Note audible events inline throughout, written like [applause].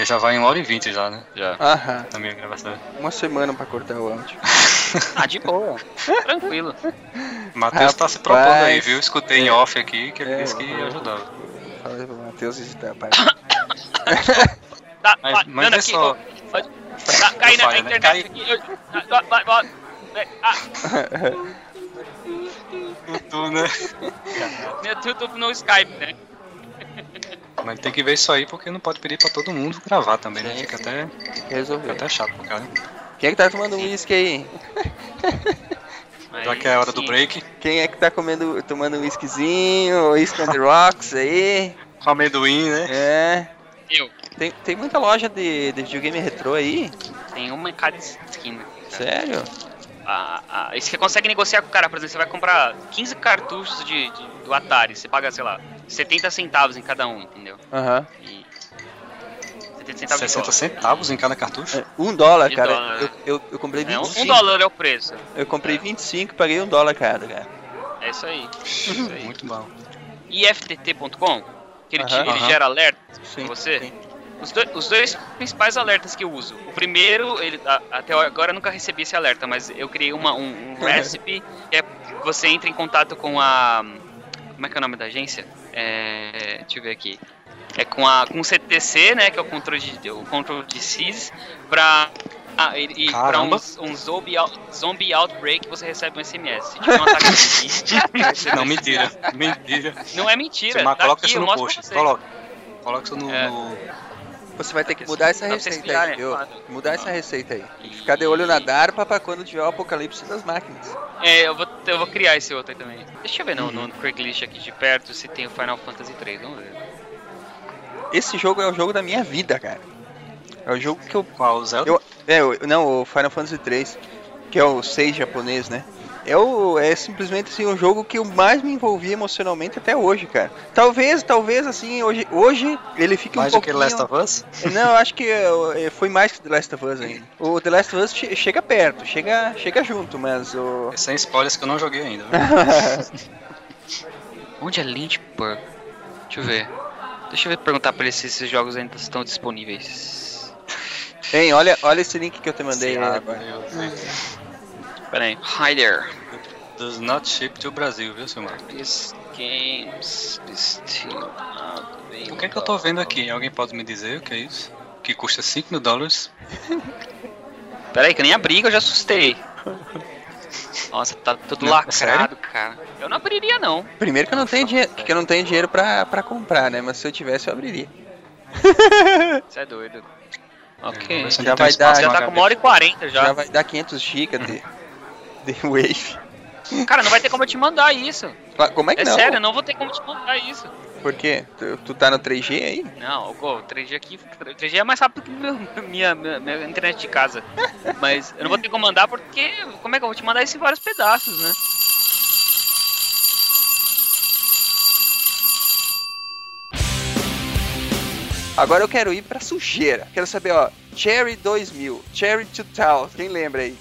Porque já vai em 1 hora e 20 já, né? Já. Aham. Na minha gravação. Uma semana pra cortar o áudio. [laughs] Ah, de boa. Tranquilo. Matheus tá se propondo aí, viu? Escutei em off aqui que ele É, disse que ia ajudar. Fala pro Matheus editar, pai. [coughs] Tá, Mas- mas é aqui, só- Tá, cai na, falha, né? internet aqui. ah, vai, vai, vai. Ah, [laughs] Tu, né? meu tudo no Skype, né? Mas tem que ver isso aí porque não pode pedir pra todo mundo gravar também, né? Fica sim. até, Tem que fica resolver. até chato pro cara. Quem é que tá tomando uísque aí? Mas, Já que é a hora do sim. break, Quem é que tá comendo, tomando um whiskyzinho, whisky on the rocks aí? com amendoim, né? É. Eu. Tem, tem muita loja de, de videogame retrô aí? Tem uma em cada esquina. Sério? Ah, ah, e você consegue negociar com o cara, por exemplo, você vai comprar 15 cartuchos de, de- do Atari, você paga, sei lá, 70 centavos em cada um, entendeu? Aham. 70 centavos de 60 dólar. centavos em cada cartucho. É, Um dólar, De cara. dólar, eu, né? eu, eu comprei É, um, 25. um dólar é o preço. Eu comprei 25 e paguei um dólar cada, cara. É isso aí. Isso aí. Muito bom. IFTT.com, que ele, te- ele gera alerta Sim, pra você. sim. Os, dois- os dois principais alertas que eu uso. O primeiro, ele, a- até agora eu nunca recebi esse alerta, mas eu criei uma, um, um [laughs] recipe que é você entra em contato com a. Como é que é o nome da agência? É, deixa eu ver aqui. É com, a, com o CTC, né? Que é o controle de, o control de SIS, pra. Ah, e, e pra um, um zombie, out- zombie outbreak você recebe um SMS. Se tiver um ataque zumbi, você Não, mentira. [laughs] Mentira. Não é mentira. Mas tá coloca aqui, isso no post. você. Coloca. Coloca isso no. É. no- Você vai ter que mudar essa vocês receita aí. Mudar essa receita aí. Ficar de olho na DARPA pra quando tiver o apocalipse das máquinas. É, eu vou, eu vou criar esse outro aí também. Deixa eu ver no, no Craigslist aqui de perto se tem o Final Fantasy 3. Vamos ver. Esse jogo é o jogo da minha vida, cara. É o jogo que eu. Qual? O Zelda? eu é, o- não, o Final Fantasy 3, que é o 6 japonês, né? É, o, é simplesmente assim, o jogo que eu mais me envolvi emocionalmente até hoje, cara. Talvez, talvez assim, hoje, hoje ele fique Mais um do que. Last of Us? [laughs] Não, eu acho que é, é, foi mais que The Last of Us ainda. O The Last of Us che- chega perto, chega, chega junto, mas o. Sem spoilers que eu não joguei ainda. [laughs] Onde é Lynchburg? Deixa eu ver. Deixa eu ver, perguntar pra ele se esses jogos ainda estão disponíveis. Hein, olha, olha esse link que eu te mandei aí Ah, agora. meu Deus. Pera aí. Hi there. Does not ship to Brasil, viu, seu mano? These games still O que é que eu tô vendo aqui? Alguém pode me dizer o que é isso? Que custa 5 mil dólares? [laughs] Pera aí, que eu nem abri que eu já assustei. Nossa, tá tudo Não, lacrado, sério? cara. Eu não abriria, não. Primeiro que eu não tenho dinheiro, que eu não tenho dinheiro pra, pra comprar, né? Mas se eu tivesse, eu abriria. Você é doido. Vamos Ok. Já vai dar- Já tá com uma hora e quarenta Já, já. vai dar 500 GB de, [laughs] [laughs] de Wave. Cara, não vai ter como eu te mandar isso. Claro, Como é que É não? sério, eu não vou ter como te mandar isso. Por quê? Tu, tu tá no 3G aí? Não, o 3G aqui, 3G é mais rápido que meu, minha, minha, minha internet de casa. Mas eu não vou ter como mandar porque como é que eu vou te mandar isso em vários pedaços, né? Agora eu quero ir pra sujeira. Quero saber, ó. Cherry 2000, Cherry 2000. Quem lembra aí?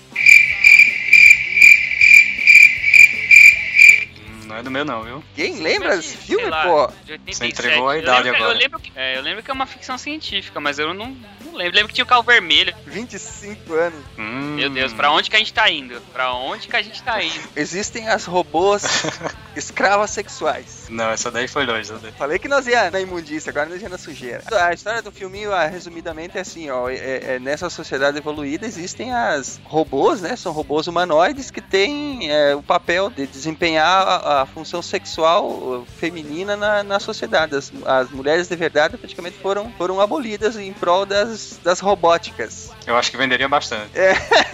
Hum, Não é do meu não, viu? Quem lembra desse filme, lá, pô? de 87. Você entregou a Eu idade lembro que- agora. Eu lembro, que, é, eu lembro que é uma ficção científica, mas eu não, não lembro. Lembro que tinha o carro vermelho. 25 anos. Hum, Meu Deus, pra onde que a gente tá indo? Pra onde que a gente tá indo? [laughs] Existem as robôs [laughs] escravas sexuais. Não, essa daí foi longe. daí. Falei que nós ia na imundícia, agora nós ia na sujeira. A história do filminho, ah, resumidamente, é assim, ó. é- é- nessa sociedade evoluída existem as robôs, né? São robôs humanoides que têm é, o papel de desempenhar a, a função sexual uh, feminina na, na sociedade. As, as mulheres de verdade praticamente foram, foram abolidas em prol das, das robóticas. Eu acho que venderia bastante.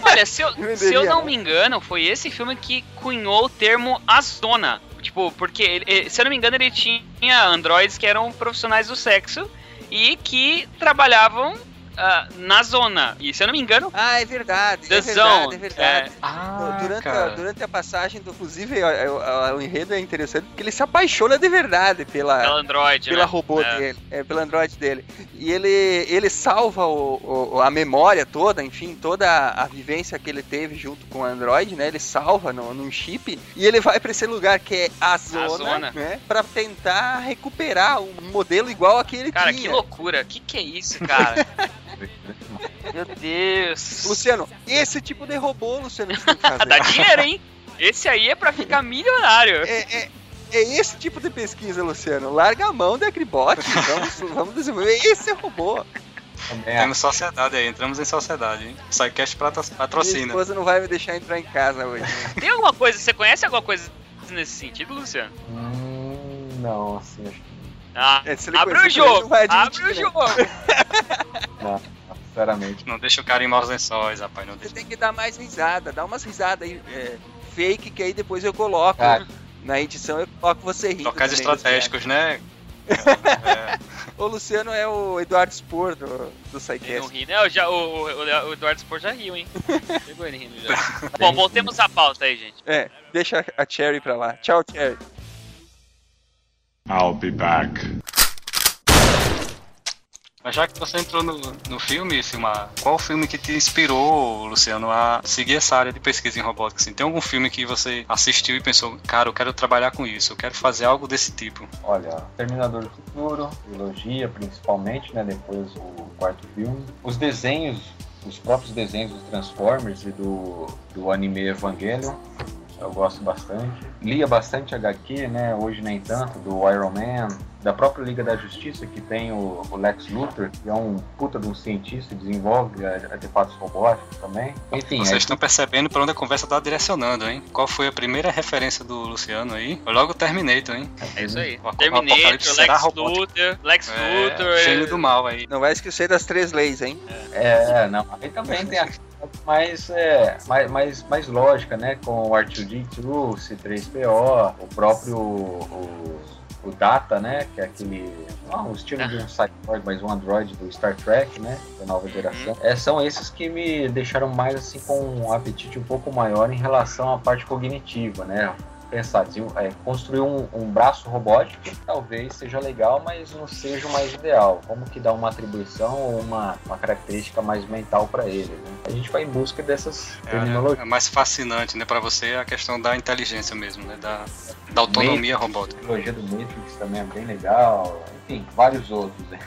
Olha, se eu, [laughs] se eu não né? me engano, foi esse filme que cunhou o termo Azona. Tipo, porque, ele- se eu não me engano, ele tinha androides que eram profissionais do sexo e que trabalhavam ah, na zona. E se eu não me engano, Ah, é verdade. The é verdade, é verdade. Ah, durante, a, cara. durante a passagem, do, inclusive, o, o- o enredo é interessante porque ele se apaixona de verdade pela, pelo Android, pela né? robô É. dele, é, pelo Android dele. E ele, ele salva o, o- a memória toda, enfim, toda a, a vivência que ele teve junto com o Android, né? Ele salva no, num chip e ele vai pra esse lugar que é a zona, zona. né? Pra tentar recuperar um modelo igual aquele Cara, tinha. que loucura. Que que é isso, cara? [laughs] Meu Deus. Luciano, esse tipo de robô, Luciano, que tem que [laughs] fazer. Dá dinheiro, hein? Esse aí é pra ficar milionário. É, é- é esse tipo de pesquisa, Luciano. Larga a mão da Agribot. [laughs] Vamos, vamos desenvolver esse robô. Também é. Temos sociedade aí, entramos em sociedade, hein? Psycast patro- Minha patrocina. esposa não vai me deixar entrar em casa hoje. Tem alguma coisa, você conhece alguma coisa nesse sentido, Luciano? Hum, não, assim, acho que Ah, É, abre o jogo! Abre o né? jogo! [laughs] não, sinceramente. Não deixa o cara em maus lençóis, rapaz. Não Você deixa. tem que dar mais risada. Dá umas risadas aí, é, fake, que aí depois eu coloco. Cara. Na edição eu coloco você rindo. Também, estratégicos, né? [laughs] É. O Luciano é o Eduardo Spor do, do Ele não ri, né? Eu já, o, o, o Eduardo Sport já riu, hein? [laughs] Pegou ele rindo já. Bom, voltemos à pauta aí, gente. É, deixa a Cherry pra lá. Tchau, Cherry. I'll be back. Mas já que você entrou no, no filme, Silmar, qual filme que te inspirou, Luciano, a seguir essa área de pesquisa em robótica? Assim, tem algum filme que você assistiu e pensou, cara, eu quero trabalhar com isso, eu quero fazer algo desse tipo? Olha, Terminador do Futuro, trilogia principalmente, né? Depois o quarto filme. Os desenhos, os próprios desenhos dos Transformers e do, do anime Evangelion. Eu gosto bastante. Lia bastante HQ, né? Hoje nem tanto, do Iron Man, da própria Liga da Justiça, que tem o, o Lex Luthor, que é um puta de um cientista e desenvolve artefatos robóticos também. Enfim, Vocês aí- estão percebendo pra onde a conversa tá direcionando, hein? Qual foi a primeira referência do Luciano aí? Foi logo o Terminator, hein? É isso aí. O Terminator, será Lex. Luthor, Lex É, Luthor. gênio do mal aí. Não vai esquecer das três leis, hein? É, não. Aí também tem a mais, é, mais, mais, mais lógica, né? Com o R2D2, o C3PO, o próprio o, o Data, né? Que é aquele. Não, o estilo de um cyborg, mas um android do Star Trek, né? Da nova geração. É, são esses que me deixaram mais assim com um apetite um pouco maior em relação à parte cognitiva, né? Pensar, desen- é, construir um, um braço robótico talvez seja legal, mas não seja o mais ideal. Como que dá uma atribuição ou uma, uma característica mais mental para ele? né? A gente vai em busca dessas É, terminologias. é mais fascinante, né, pra você a questão da inteligência mesmo, né? Da, da autonomia robótica. A trilogia do Matrix também é bem legal. Enfim, vários outros. Né?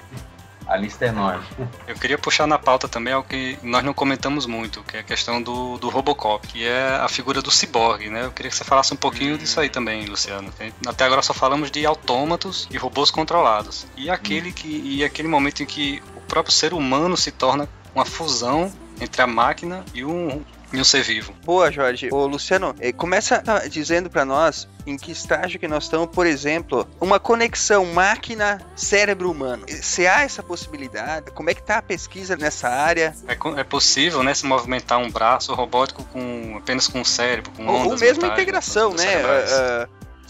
A lista é enorme. Eu queria puxar na pauta também algo que nós não comentamos muito, que é a questão do, do Robocop, que é a figura do ciborgue, né? Eu queria que você falasse um pouquinho disso aí também, Luciano. Até agora só falamos de autômatos e robôs controlados. E aquele que e aquele momento em que o próprio ser humano se torna uma fusão entre a máquina e um, e um ser vivo. Boa, Jorge. Ô, Luciano, eh, começa tá, dizendo pra nós em que estágio que nós estamos, por exemplo, uma conexão máquina-cérebro humano. Se há essa possibilidade, como é que tá a pesquisa nessa área? É, é possível, né, se movimentar um braço robótico com apenas com o cérebro, com Ou, ou ondas mesmo mentais, integração, né?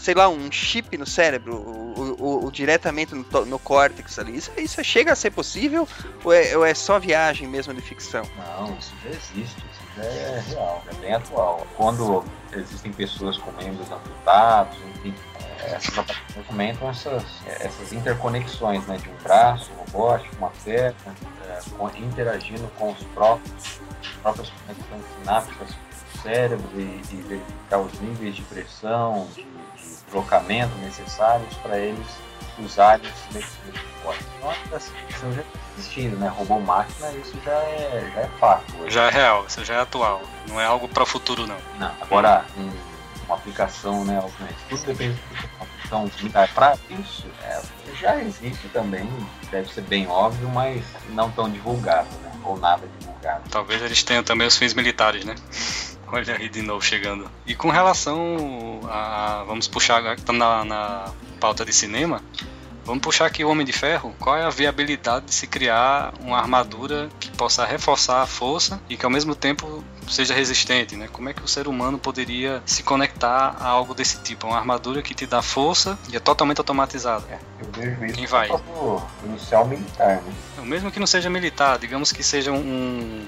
Ah, ah, sei lá, um chip no cérebro, o, diretamente no, no córtex ali. Isso, isso chega a ser possível ou é, ou é só viagem mesmo de ficção? Não, isso já existe, isso já é real, é bem atual. Quando existem pessoas com membros amputados, enfim, é, essas essas, essas interconexões né, de um braço robótico, uma perna, é, interagindo com os próprios, as próprias conexões sinápticas do cérebro e, e verificar os níveis de pressão, de deslocamento necessários para eles usarem esses mecanismos robóticos. Então, essa questão já existindo, né? Robô-máquina, isso já é, já é fato. hoje. Já é real, isso já é atual. Não é algo para o futuro, não. Não, agora, um- uma aplicação, né, obviamente, tudo depende de uma aplicação para isso, é, já existe também, deve ser bem óbvio, mas não tão divulgado, né, ou nada divulgado. Talvez eles tenham também os fins militares, né? Olha aí de novo chegando. E com relação a. Vamos puxar agora que estamos na, na pauta de cinema. Vamos puxar aqui o Homem de Ferro. Qual é a viabilidade de se criar uma armadura que possa reforçar a força e que ao mesmo tempo seja resistente, né? Como é que o ser humano poderia se conectar a algo desse tipo? Uma armadura que te dá força e é totalmente automatizada. É, eu vejo isso Quem vai? inicial militar, né? O mesmo que não seja militar, digamos que seja um,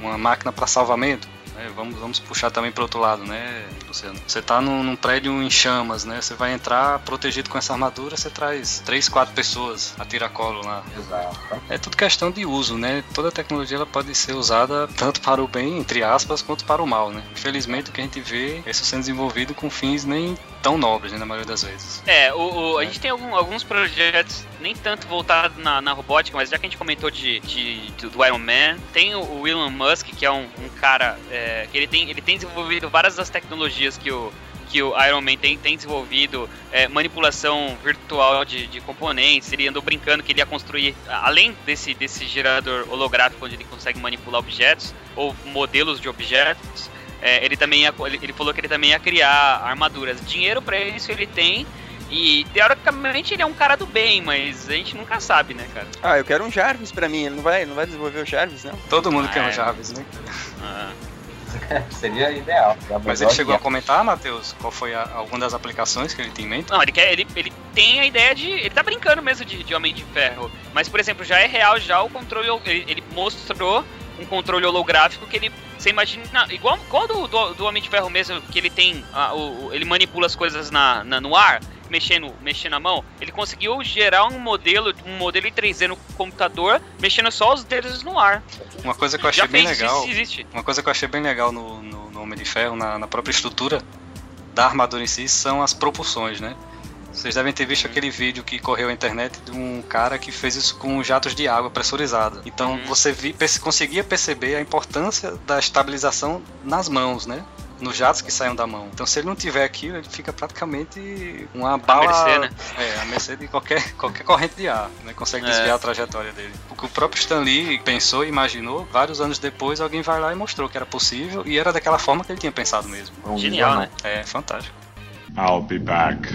uma máquina para salvamento. Né? Vamos, vamos puxar também para outro lado, né, Luciano? Você tá num, num prédio em chamas, né? Você vai entrar protegido com essa armadura, você traz três, quatro pessoas a tiracolo lá. Exato. É tudo questão de uso, né? Toda tecnologia ela pode ser usada tanto para o bem, entre aspas, quanto para o mal, né? Infelizmente o que a gente vê é isso sendo desenvolvido com fins nem tão nobres, né, na maioria das vezes. É, o, o- a gente tem algum- alguns projetos nem tanto voltados na, na robótica, mas já que a gente comentou de, de- do, do Iron Man, tem o, o Elon Musk, que é um, um cara é, que ele tem, ele tem desenvolvido várias das tecnologias que o, que o Iron Man tem, tem desenvolvido, é, manipulação virtual de, de componentes, ele andou brincando que ele ia construir, além desse, desse gerador holográfico onde ele consegue manipular objetos, ou modelos de objetos, é, ele também ia, ele, ele falou que ele também ia criar armaduras. Dinheiro pra isso ele tem. E teoricamente ele é um cara do bem, mas a gente nunca sabe, né, cara? Ah, eu quero um Jarvis pra mim. Ele não vai, não vai desenvolver o Jarvis, não? Todo mundo Ah, quer um é. Jarvis, né? Ah, [laughs] Seria ideal. Mas ele chegou a comentar, Matheus, qual foi a, alguma das aplicações que ele tem em mente? Não, ele quer. Ele, ele tem a ideia de. Ele tá brincando mesmo de, de Homem de Ferro. Mas, por exemplo, já é real já o controle. Ele, ele mostrou um controle holográfico que ele. Você imagina. Igual, igual do, do, do Homem de Ferro mesmo, que ele tem. ah, o, ele manipula as coisas na, na- no ar, mexendo, mexendo a mão. Ele conseguiu gerar um modelo, um modelo em 3D no computador, mexendo só os dedos no ar. Uma coisa que eu achei já bem legal. isso, existe. Uma coisa que eu achei bem legal no, no, no Homem de Ferro, na, na própria estrutura da armadura em si, são as propulsões, né? Vocês devem ter visto aquele vídeo que correu na internet de um cara que fez isso com jatos de água pressurizada. Então Uhum. você vi, perce- conseguia perceber a importância da estabilização nas mãos, né? Nos jatos que saem da mão. Então se ele não tiver aquilo, ele fica praticamente uma bala. mercê, né? É, a mercê de qualquer, [laughs] qualquer corrente de ar. Né? Consegue É. desviar a trajetória dele. O que o próprio Stan Lee pensou e imaginou, vários anos depois alguém vai lá e mostrou que era possível e era daquela forma que ele tinha pensado mesmo. Um Genial, visionário. né? É fantástico. I'll be back.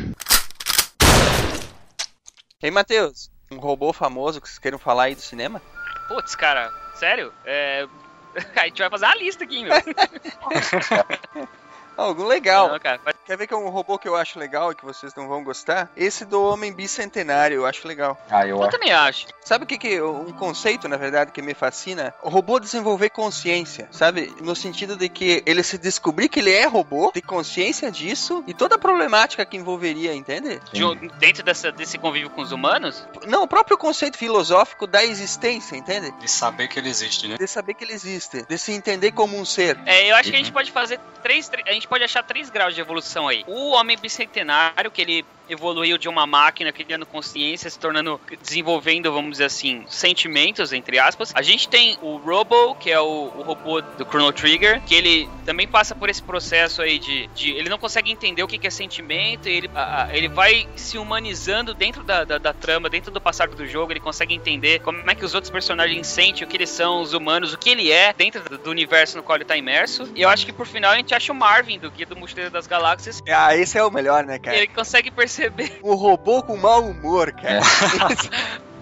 Ei, Matheus, um robô famoso que vocês queiram falar aí do cinema? Putz, cara, sério? É. [laughs] A gente vai fazer uma lista aqui, meu. [laughs] Algum legal. Não, cara, Quer ver que é um robô que eu acho legal e que vocês não vão gostar? Esse do Homem Bicentenário, eu acho legal. Ah, eu eu acho. também acho. Sabe o que que um conceito, na verdade, que me fascina? O robô desenvolver consciência, sabe? No sentido de que ele se descobrir que ele é robô, ter consciência disso e toda a problemática que envolveria, entende? De um- dentro dessa, desse convívio com os humanos, Não, o próprio conceito filosófico da existência, entende? De saber que ele existe, né? De saber que ele existe, de se entender como um ser. é, eu acho que a gente pode fazer três, tre- a gente pode achar três graus de evolução aí. O homem bicentenário, que ele evoluiu de uma máquina criando consciência, se tornando, desenvolvendo, vamos dizer assim, sentimentos, entre aspas. A gente tem o Robo, que é o, o robô do Chrono Trigger, que ele também passa por esse processo aí de, de ele não consegue entender o que, que é sentimento, ele, a- ele vai se humanizando dentro da, da, da trama, dentro do passado do jogo, ele consegue entender como é que os outros personagens sentem, o que eles são, os humanos, o que ele é, dentro do, do universo no qual ele tá imerso. E eu acho que por final a gente acha o Marvin, do Guia do Mochileiro das Galáxias, Ah, esse é o melhor, né, cara? ele consegue perceber O robô com mau humor, cara.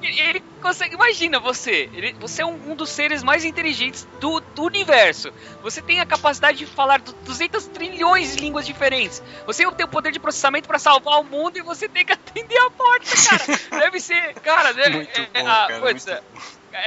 Ele [laughs] ele consegue, imagina você, ele- você é um, um dos seres mais inteligentes do, do universo. Você tem a capacidade de falar du- 200 trilhões de línguas diferentes. Você tem o poder de processamento pra salvar o mundo e você tem que atender a porta, cara. [laughs] Deve ser, cara, deve, Muito é, bom, ah, cara, putz, muito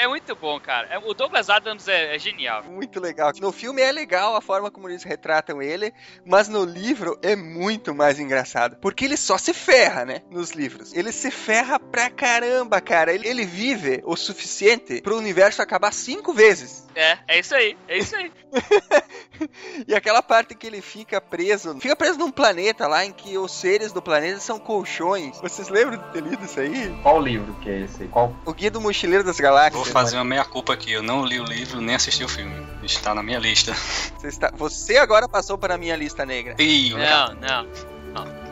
é- muito bom, cara. É- O Douglas Adams é, é genial. Muito legal. No filme é legal a forma como eles retratam ele, mas no livro é muito mais engraçado. Porque ele só se ferra, né? Nos livros. Ele se ferra pra caramba, cara. Ele, ele vive o suficiente pro universo acabar cinco vezes. É, é isso aí, é isso aí. [laughs] E aquela parte que ele fica preso, fica preso num planeta lá em que os seres do planeta são colchões. Vocês lembram de ter lido isso aí? Qual livro que é esse? Qual O Guia do Mochileiro das Galáxias. Vou fazer uma meia-culpa aqui. Eu não li o livro nem assisti o filme. Está na minha lista. Você, está- você agora passou para a minha lista negra. Ih, Não, não.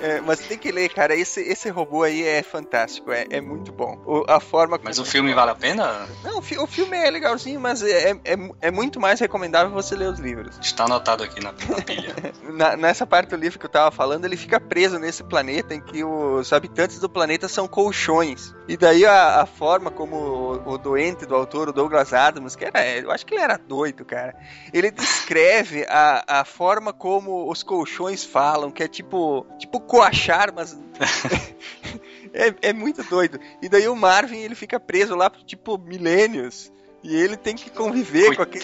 É, mas tem que ler, cara. Esse, esse robô aí é fantástico, é, é muito bom. O- a forma Mas o filme vale a pena? Não, o, fi- o filme é legalzinho, mas é, é, é muito mais recomendável você ler os livros. Está anotado aqui na, na pilha. [laughs] Na- nessa parte do livro que eu tava falando, ele fica preso nesse planeta em que os habitantes do planeta são colchões. E daí a, a forma como o, o doente do autor, o Douglas Adams, que era, eu acho que ele era doido, cara. Ele descreve a, a forma como os colchões falam, que é tipo, tipo coachar, mas [laughs] é, é muito doido. E daí o Marvin, ele fica preso lá por tipo milênios. E ele tem que conviver com aqueles,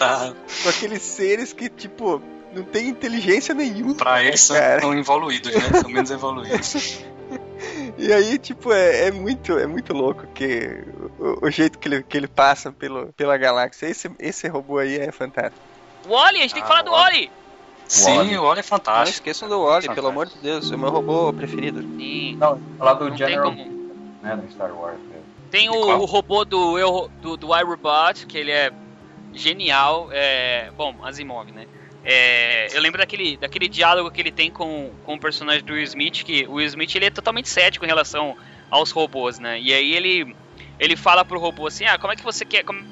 com aqueles seres que, tipo, não tem inteligência nenhuma. Pra eles são, são evoluídos, né? São menos evoluídos. [laughs] E aí, tipo, é, é muito, é muito louco que o, o jeito que ele, que ele passa pelo, pela galáxia. Esse, esse robô aí é fantástico. O Oli, a gente tem que Ah, falar do. Oli. Sim, o Wall é Não fantástico. esqueçam do Wally, Fantástico. pelo amor de Deus, é o meu robô preferido. Sim, Não, falar do não tem General, como. né, do Star Wars. mesmo. Tem o, o robô do, eu- do, do iRobot, que ele é genial. É, bom, Asimov, né? É, eu lembro daquele, daquele diálogo que ele tem com, com o personagem do Will Smith, que o Will Smith ele é totalmente cético em relação aos robôs, né? E aí ele, ele fala pro robô assim, ah, como é que você quer... Como,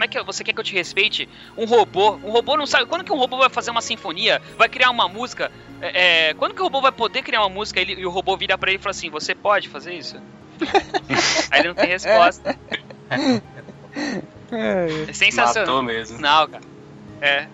como é que você quer que eu te respeite? Um robô, um robô não sabe. Quando que um robô vai fazer uma sinfonia? Vai criar uma música? É, é, quando que o robô vai poder criar uma música ele- e o robô vira pra ele e fala assim: Você pode fazer isso? [laughs] Aí ele não tem resposta. [laughs] É sensacional, Matou mesmo. cara. É.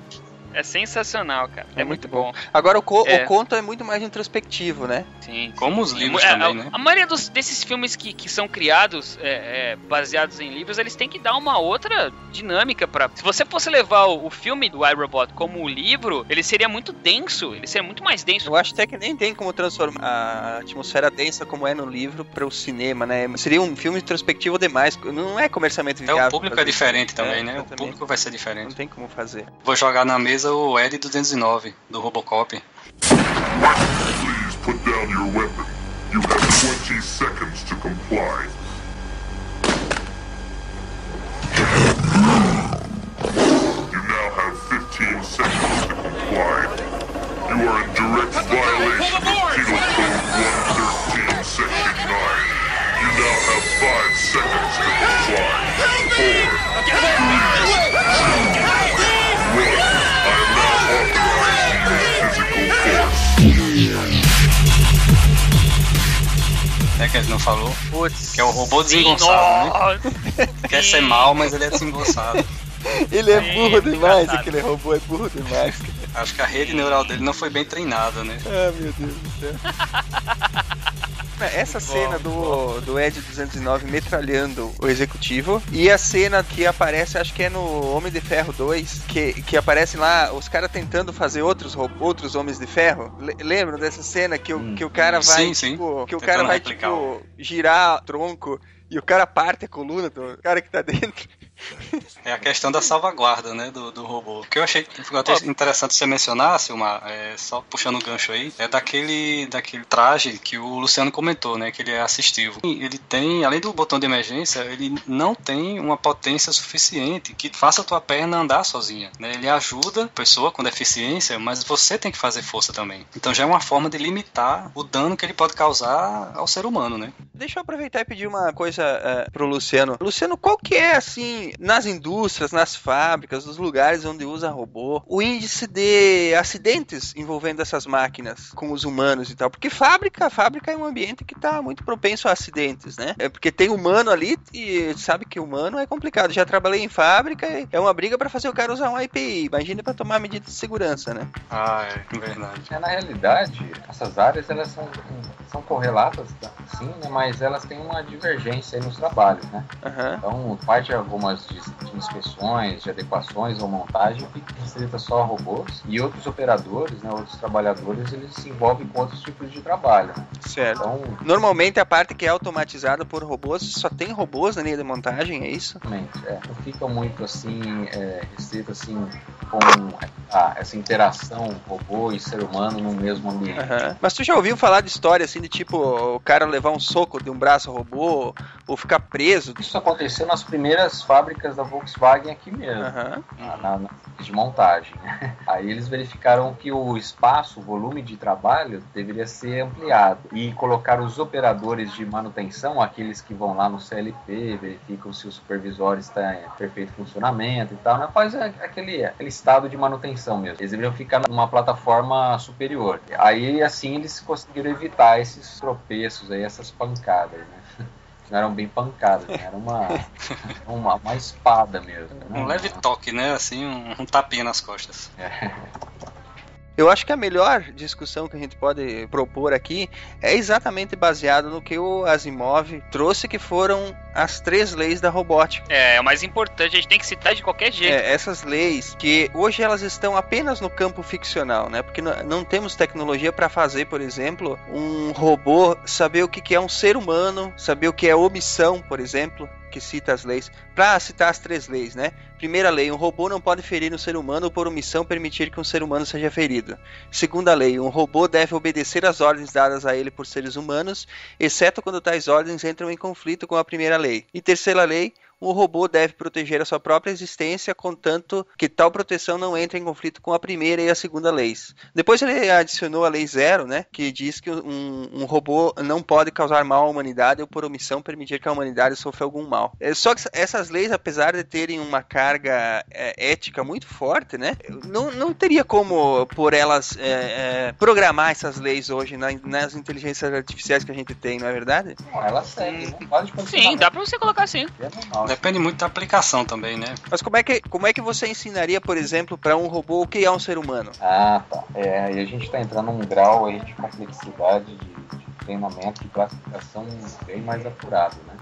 É sensacional, cara. É, É muito muito bom. Agora o, co- É. o conto é muito mais introspectivo, né? Sim. Como os livros É, também, a, né? a maioria dos- desses filmes que, que são criados é, é, baseados em livros, eles têm que dar uma outra dinâmica para. Se você fosse levar o, o filme do iRobot como o livro, ele seria muito denso, ele seria muito mais denso. Eu acho até que nem tem como transformar a atmosfera densa como é no livro para o cinema, né? Seria um filme introspectivo demais. Não é comercialmente É, viável. o público é diferente também, É, né? O público vai ser Não diferente. tem como fazer. Vou jogar na mesa o Ed 209 do Robocop. Please put down your weapon. You have 20 seconds to comply. You now have 15 seconds to comply. You are in direct violation of Penal Code 113, Section 9. You now have 5 seconds to comply. 4, 3, É que ele não falou. Putz. Que é o robô Sim, desengonçado, né? Quer ser mal, mas ele é desengonçado. Ele é Sim, burro demais, engraçado. aquele robô é burro demais. Acho que a rede neural dele não foi bem treinada, né? Ah, meu Deus do céu. Essa cena do, do Ed 209 metralhando o executivo e a cena que aparece, acho que é no Homem de Ferro 2, que, que aparece lá os caras tentando fazer outros, ro- outros Homens de Ferro. Le- lembram dessa cena que, o Hum. que o cara vai, Sim, sim. tipo, que o Tentando cara vai, replicar tipo, girar tronco e o cara parte a coluna do cara que tá [laughs] dentro. É a questão da salvaguarda, né, do, do robô. O que eu achei que ficou até interessante você mencionar, Silmar, é, só puxando o gancho aí, é daquele, daquele traje que o Luciano comentou, né, que ele é assistivo. Ele tem, além do botão de emergência, ele não tem uma potência suficiente que faça a tua perna andar sozinha, né? Ele ajuda a pessoa com deficiência, mas você tem que fazer força também. Então já é uma forma de limitar o dano que ele pode causar ao ser humano, né? Deixa eu aproveitar e pedir uma coisa eh, pro Luciano. Luciano, qual que é, assim, nas indústrias, nas fábricas, nos lugares onde usa robô, o índice de acidentes envolvendo essas máquinas com os humanos e tal? Porque fábrica, fábrica é um ambiente que tá muito propenso a acidentes, né? É porque tem humano ali e sabe que humano é complicado. Já trabalhei em fábrica, e é uma briga pra fazer o cara usar um IPI. Imagina pra tomar medidas de segurança, né? Ah, é verdade. É, na realidade, essas áreas elas são, são correlatas, tá? sim, né? mas elas têm uma divergência aí nos trabalhos, né? Aham. Então, parte de algumas de, de inspeções, de adequações ou montagem fica restrita só a robôs e outros operadores, né, outros trabalhadores, eles se envolvem com outros tipos de trabalho. Né? Certo. Então, Normalmente a parte que é automatizada por robôs só tem robôs na linha de montagem, é isso? realmente, é, não fica muito assim é, restrito assim com essa interação robô e ser humano no mesmo ambiente. Aham. Mas tu já ouviu falar de história assim de tipo o cara levar um soco de um braço robô ou ficar preso. Isso aconteceu nas primeiras fábricas da Volkswagen aqui mesmo, Aham. na, na- na- de montagem. [laughs] Aí eles verificaram que o espaço, o volume de trabalho deveria ser ampliado e colocaram os operadores de manutenção, aqueles que vão lá no CLP, verificam se o supervisor está em perfeito funcionamento e tal, né? faz aquele, aquele estado de manutenção mesmo. Eles deveriam ficar numa plataforma superior. Aí assim eles conseguiram evitar esses tropeços aí, essas pancadas, né? [laughs] Não eram bem pancadas, né? era uma, [laughs] uma, uma espada mesmo. né? Um leve toque, né? Assim, um, um tapinha nas costas. Eu acho que a melhor discussão que a gente pode propor aqui é exatamente baseado no que o Asimov trouxe, que foram as três leis da robótica. É, é o mais importante, a gente tem que citar de qualquer jeito. É, essas leis que hoje elas estão apenas no campo ficcional, né? Porque não temos tecnologia para fazer, por exemplo, um robô saber o que é um ser humano, saber o que é omissão, por exemplo, que cita as leis. Para citar as três leis, né? Primeira lei, um robô não pode ferir um ser humano ou por omissão permitir que um ser humano seja ferido. Segunda lei, um robô deve obedecer às ordens dadas a ele por seres humanos, exceto quando tais ordens entram em conflito com a primeira lei. E terceira lei, um robô deve proteger a sua própria existência, contanto que tal proteção não entre em conflito com a primeira e a segunda leis. Depois ele adicionou a lei zero, né, que diz que um, um robô não pode causar mal à humanidade ou por omissão permitir que a humanidade sofra algum mal. É, Só que essas leis, apesar de terem uma carga é, ética muito forte, né, não, não teria como por elas é, é, programar essas leis hoje na- nas inteligências artificiais que a gente tem, não é verdade? Não, ela segue, não pode continuar. Sim, dá pra você colocar assim. É normal. Depende muito da aplicação também, né? Mas como é que, como é que você ensinaria, por exemplo, para um robô o que é um ser humano? Ah, tá. É, e a gente está entrando num grau aí de complexidade, de, de treinamento, de classificação bem mais apurado, né?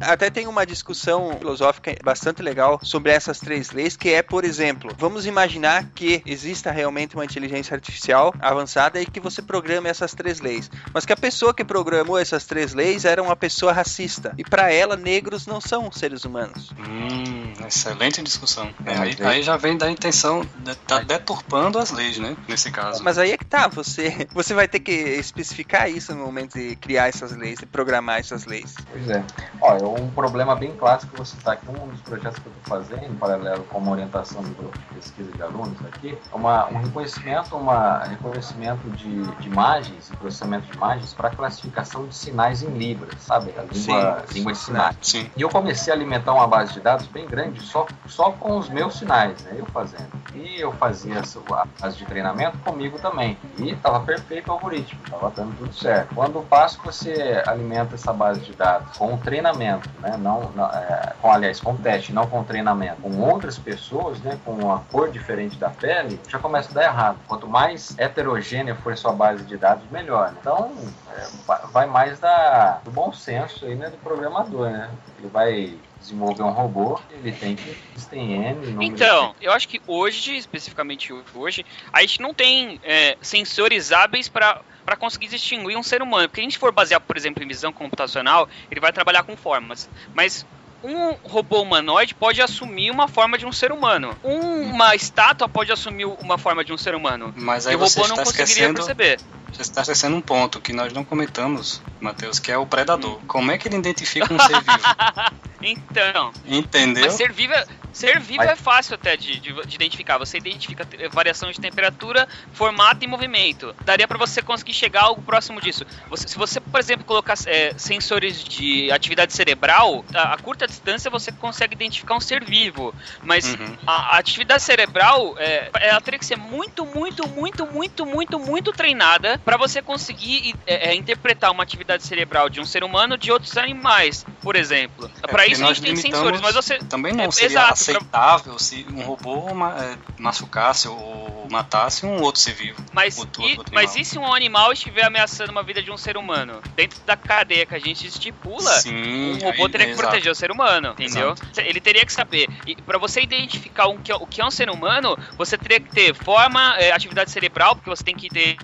Até tem uma discussão filosófica bastante legal sobre essas três leis, que é, por exemplo, vamos imaginar que exista realmente uma inteligência artificial avançada e que você programe essas três leis, mas que a pessoa que programou essas três leis era uma pessoa racista e para ela negros não são seres humanos. Hum, excelente discussão. É, aí- aí já vem da intenção, de, tá deturpando as leis, né? Nesse caso. Mas aí é que tá, você, você vai ter que especificar isso no momento de criar essas leis, de programar essas leis. Pois é. Ó, é um problema bem clássico que você está aqui, um dos projetos que eu estou fazendo, em paralelo com uma orientação do grupo de pesquisa de alunos aqui, é uma, um reconhecimento, uma reconhecimento de, de imagens e processamento de imagens para classificação de sinais em Libras, sabe? A língua, Sim. língua de sinais. Sim. E eu comecei a alimentar uma base de dados bem grande só, só com os meus sinais, né? Eu fazendo. E eu fazia a base de treinamento comigo também. E estava perfeito o algoritmo, estava dando tudo certo. Quando o passo você alimenta essa base de dados com treinamento, né? Não, não, é, com, aliás, com teste, não com treinamento, com outras pessoas, né? Com uma cor diferente da pele, já começa a dar errado. Quanto mais heterogênea for a sua base de dados, melhor. Então, é, vai- mais da, do bom senso aí, né? Do programador, né? Ele vai desenvolver um robô, ele tem que existem N Então, eu acho que hoje, especificamente hoje, a gente não tem é, sensores hábeis para para conseguir distinguir um ser humano. Porque a gente for basear, por exemplo, em visão computacional, ele vai trabalhar com formas. Mas um robô humanoide pode assumir uma forma de um ser humano. Um- uma estátua pode assumir uma forma de um ser humano. Mas E aí o você robô não conseguiria perceber. Você está esquecendo um ponto que nós não comentamos, Matheus, que é o predador. Como é que ele identifica um ser vivo? [laughs] Então, Entendeu? Mas ser vivo, é, ser vivo Mas- é fácil até de, de- de identificar. Você identifica variação de temperatura, formato e movimento. Daria pra você conseguir chegar algo próximo disso. Você- se você, por exemplo, colocar é, sensores de atividade cerebral, a, a curta distância você consegue identificar um ser vivo. Mas Uhum. a, a atividade cerebral, é, ela teria que ser muito, muito, muito, muito, muito, muito treinada pra você conseguir é, é, interpretar uma atividade cerebral de um ser humano de outros animais, por exemplo. É, Pra porque isso a gente tem limitamos- sensores, mas você Também não É, seria exato, aceitável se um robô ma- é, machucasse ou matasse um outro ser vivo. Mas, Outro- e, outro mas e se um animal estiver ameaçando uma vida de um ser humano? Dentro da cadeia que a gente estipula, Sim, um robô aí- teria que exato. proteger o ser humano, entendeu? Ele teria que saber. E para você identificar um é- o que é um ser humano, você teria que ter forma, é, atividade cerebral, porque você tem que ter.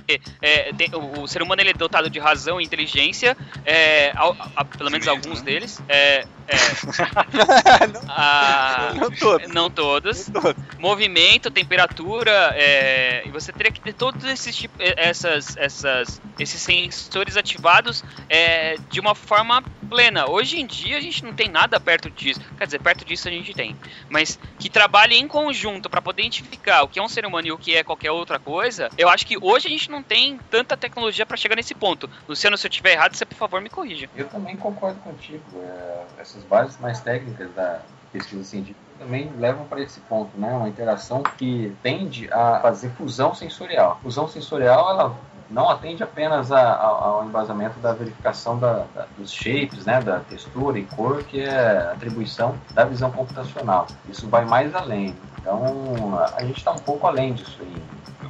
é, tem- o, o ser humano ele é dotado de razão e inteligência, é, ao- a- pelo menos Mesmo, alguns né? deles. É, é, [laughs] a- não todos. não todos. Não todos. movimento, temperatura, é, e você teria que ter todos esses tipos, essas, essas, esses sensores ativados é, de uma forma plena. Hoje em dia a gente não tem nada perto disso. Quer dizer, perto disso a gente tem, mas que trabalhe em conjunto para poder identificar o que é um ser humano e o que é qualquer outra coisa. Eu acho que hoje a gente não tem tanta tecnologia para chegar nesse ponto. Luciano, se eu estiver errado, você por favor me corrija. Eu também concordo contigo. É, essas bases mais técnicas da pesquisa científica também levam para esse ponto, né? Uma interação que tende a fazer fusão sensorial. Fusão sensorial, ela não atende apenas a, a, ao embasamento da verificação da, da, dos shapes, né, da textura e cor, que é atribuição da visão computacional. Isso vai mais além. Então, a gente está um pouco além disso aí.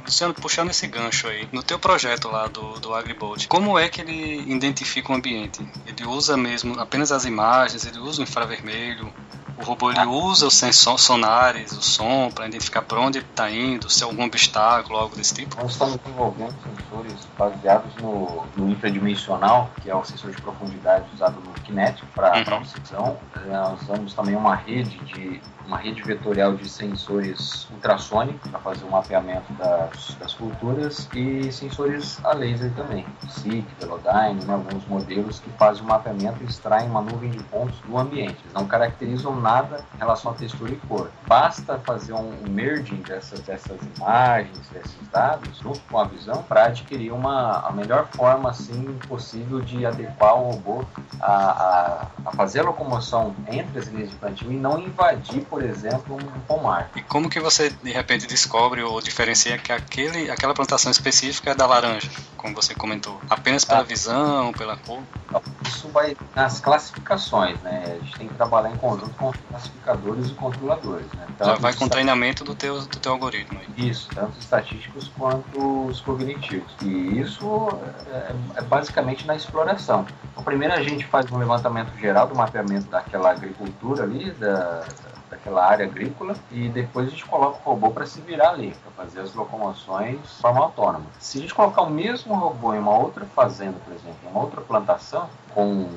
Luciano, puxando esse gancho aí, no teu projeto lá do, do AgriBolt, como é que ele identifica o ambiente? Ele usa mesmo apenas as imagens, ele usa o infravermelho, o robô ele usa os sensores sonares, o som, para identificar para onde ele está indo, se é algum obstáculo, algo desse tipo? Nós estamos desenvolvendo sensores baseados no, no infradimensional, que é o sensor de profundidade usado no Kinetic para uhum. precisão. Nós usamos também uma rede de uma rede vetorial de sensores ultrassônicos para fazer o mapeamento das, das culturas e sensores a laser também, SIC, Velodyne, né, alguns modelos que fazem o mapeamento e extraem uma nuvem de pontos do ambiente. Eles não caracterizam nada em relação à textura e cor. Basta fazer um merging dessas, dessas imagens, desses dados, junto com a visão, para adquirir uma, a melhor forma assim, possível de adequar o robô a, a, a fazer a locomoção entre as linhas de plantio e não invadir, exemplo, um pomar. E como que você de repente descobre ou diferencia que aquele, aquela plantação específica é da laranja, como você comentou? Apenas pela ah. visão, pela cor? Isso vai nas classificações, né? A gente tem que trabalhar em conjunto com os classificadores e controladores, né? Já vai com o treinamento do teu, do teu algoritmo. Aí. Isso, tanto estatísticos quanto os cognitivos. E isso é, é basicamente na exploração. Então, primeiro a gente faz um levantamento geral do mapeamento daquela agricultura ali, da, daquela área agrícola e depois a gente coloca o robô para se virar ali, para fazer as locomoções de forma autônoma. Se a gente colocar o mesmo robô em uma outra fazenda, por exemplo, em uma outra plantação, com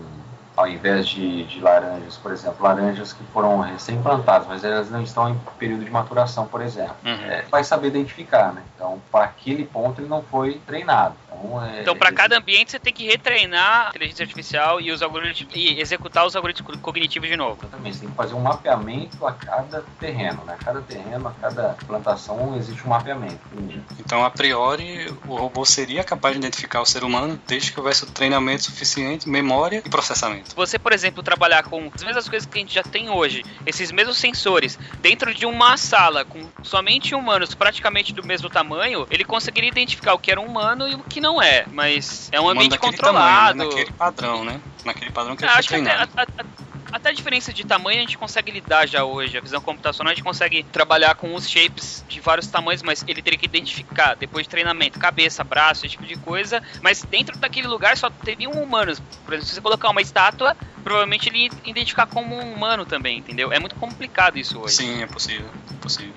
ao invés de, de laranjas, por exemplo, laranjas que foram recém-plantadas, mas elas não estão em período de maturação, por exemplo, uhum. é, vai saber identificar, né? Então, para aquele ponto ele não foi treinado. Então, é, então para cada ambiente você tem que retreinar a inteligência artificial e os algoritmos e executar os algoritmos cognitivos de novo. Exatamente, você tem que fazer um mapeamento a cada terreno, né? A cada terreno, a cada plantação existe um mapeamento. Então, a priori, o robô seria capaz de identificar o ser humano desde que houvesse o treinamento suficiente, memória e processamento. Se você, por exemplo, trabalhar com as mesmas coisas que a gente já tem hoje, esses mesmos sensores, dentro de uma sala com somente humanos praticamente do mesmo tamanho, ele conseguiria identificar o que era um humano e o que não é. Mas é um ambiente controlado. Tamanho, né? Naquele padrão, né? Naquele padrão que ele foi treinado. Até, a, a, até a diferença de tamanho a gente consegue lidar já hoje. A visão computacional a gente consegue trabalhar com os shapes de vários tamanhos, mas ele teria que identificar depois de treinamento, cabeça, braço, esse tipo de coisa. Mas dentro daquele lugar só teriam humanos. Por exemplo, se você colocar uma estátua, provavelmente ele ia identificar como um humano também, entendeu? É muito complicado isso hoje. Sim, é possível. É possível.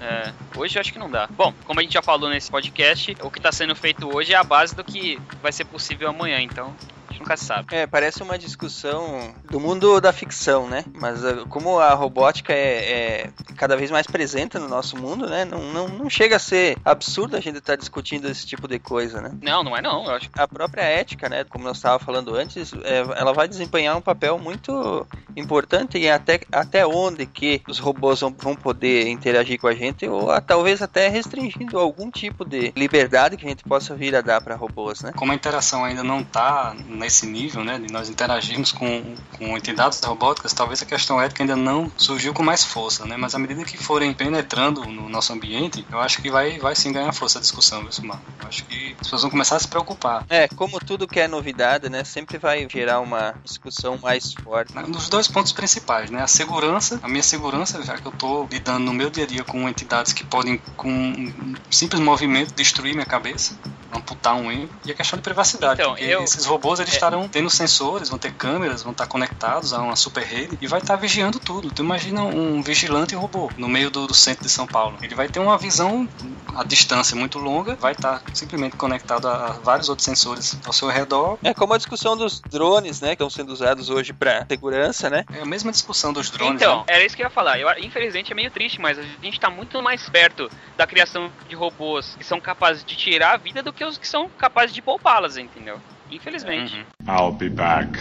É, hoje eu acho que não dá. Bom, como a gente já falou nesse podcast, o que está sendo feito hoje é a base do que vai ser possível amanhã, então nunca sabe. É, parece uma discussão do mundo da ficção, né? Mas uh, como a robótica é, é, cada vez mais presente no nosso mundo, né? Não, não, não chega a ser absurdo a gente estar tá discutindo esse tipo de coisa, né? Não, não é não, eu acho. A própria ética, né? Como nós estávamos falando antes, é, ela vai desempenhar um papel muito importante em até, até onde que os robôs vão, vão poder interagir com a gente ou a, talvez até restringindo algum tipo de liberdade que a gente possa vir a dar para robôs, né? Como a interação ainda não está nesse nível, né, de nós interagirmos com, com entidades robóticas, talvez a questão ética ainda não surgiu com mais força, né, mas à medida que forem penetrando no nosso ambiente, eu acho que vai, vai sim ganhar força a discussão, viu, Sumar? Eu acho que as pessoas vão começar a se preocupar. É, como tudo que é novidade, né, sempre vai gerar uma discussão mais forte. Nos dois pontos principais, né, a segurança, a minha segurança, já que eu estou lidando no meu dia a dia com entidades que podem, com um simples movimento, destruir minha cabeça, amputar um embro, e a questão de privacidade, então, eu, esses robôs eles estarão tendo sensores, vão ter câmeras, vão estar conectados a uma super rede e vai estar vigiando tudo. Tu imagina um vigilante robô no meio do, do centro de São Paulo. Ele vai ter uma visão a distância muito longa, vai estar simplesmente conectado a, a vários outros sensores ao seu redor. É como a discussão dos drones, né, que estão sendo usados hoje para segurança, né? É a mesma discussão dos drones. Então, né? era isso que eu ia falar. Eu, infelizmente é meio triste, mas a gente tá muito mais perto da criação de robôs que são capazes de tirar a vida do que os que são capazes de poupá-las, entendeu? Infelizmente. Uhum. I'll be back.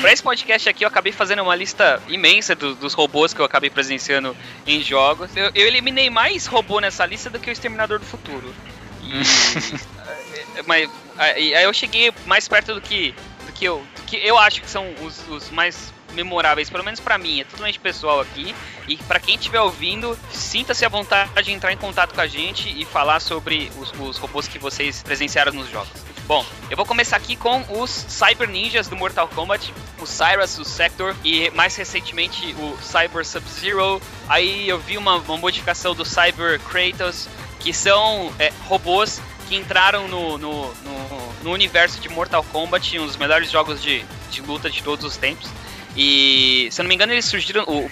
Pra esse podcast aqui, eu acabei fazendo uma lista imensa do- dos robôs que eu acabei presenciando em jogos. Eu, eu eliminei mais robô nessa lista do que o Exterminador do Futuro. E, [laughs] eh, mas aí aí eu cheguei mais perto do que, do que, eu, do que eu acho que são os, os mais memoráveis, pelo menos pra mim, é totalmente pessoal aqui. E pra quem estiver ouvindo, sinta-se à vontade de entrar em contato com a gente e falar sobre os, os robôs que vocês presenciaram nos jogos. Bom, eu vou começar aqui com os Cyber Ninjas do Mortal Kombat, o Cyrus, o Sector e mais recentemente o Cyber Sub-Zero. Aí eu vi uma, uma modificação do Cyber Kratos, que são é, robôs que entraram no, no, no, no universo de Mortal Kombat, um dos melhores jogos de, de luta de todos os tempos. E, se eu não me engano, eles surgiram. O,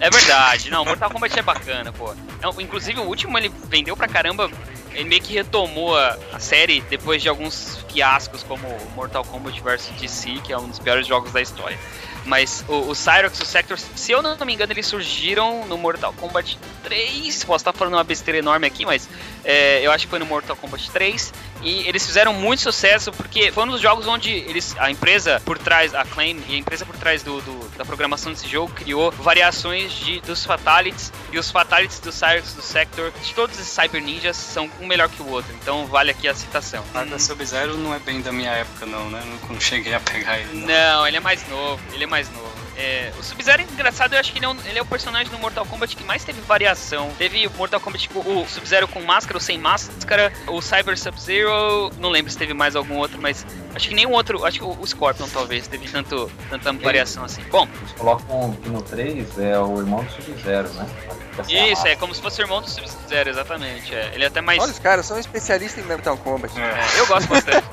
é verdade, não, Mortal Kombat é bacana, pô. Não, inclusive, o último ele vendeu pra caramba. Ele meio que retomou a, a série depois de alguns fiascos, como Mortal Kombat vs DC, que é um dos piores jogos da história. Mas o, o Cyrox o Sector, se eu não me engano, eles surgiram no Mortal Kombat 3. Posso estar falando uma besteira enorme aqui, mas é, eu acho que foi no Mortal Kombat 3. E eles fizeram muito sucesso porque foi um dos jogos onde eles, a empresa por trás, a Claim, e a empresa por trás do, do- da programação desse jogo criou variações de, dos Fatalities. E os Fatalities do Cyrox, do Sector, de todos esses Cyber Ninjas, são um melhor que o outro. Então vale aqui a citação. Mas da Sub-Zero não é bem da minha época, não, né? Não, não cheguei a pegar ele. Não. Não, ele é mais novo, ele é mais novo. É, o Sub-Zero é engraçado, eu acho que ele é, um- ele é o personagem do Mortal Kombat que mais teve variação. Teve o Mortal Kombat, com o Sub-Zero com máscara ou sem máscara, o Cyber Sub-Zero, não lembro se teve mais algum outro, mas acho que nenhum outro, acho que o Scorpion talvez teve tanto, tanta variação assim. Bom, Eles colocam que no 3 é o irmão do Sub-Zero, né? A isso, é como se fosse o irmão do Sub-Zero, exatamente. é. Ele é até mais. Olha, os caras são especialistas em Mortal Kombat. É, é, eu gosto bastante.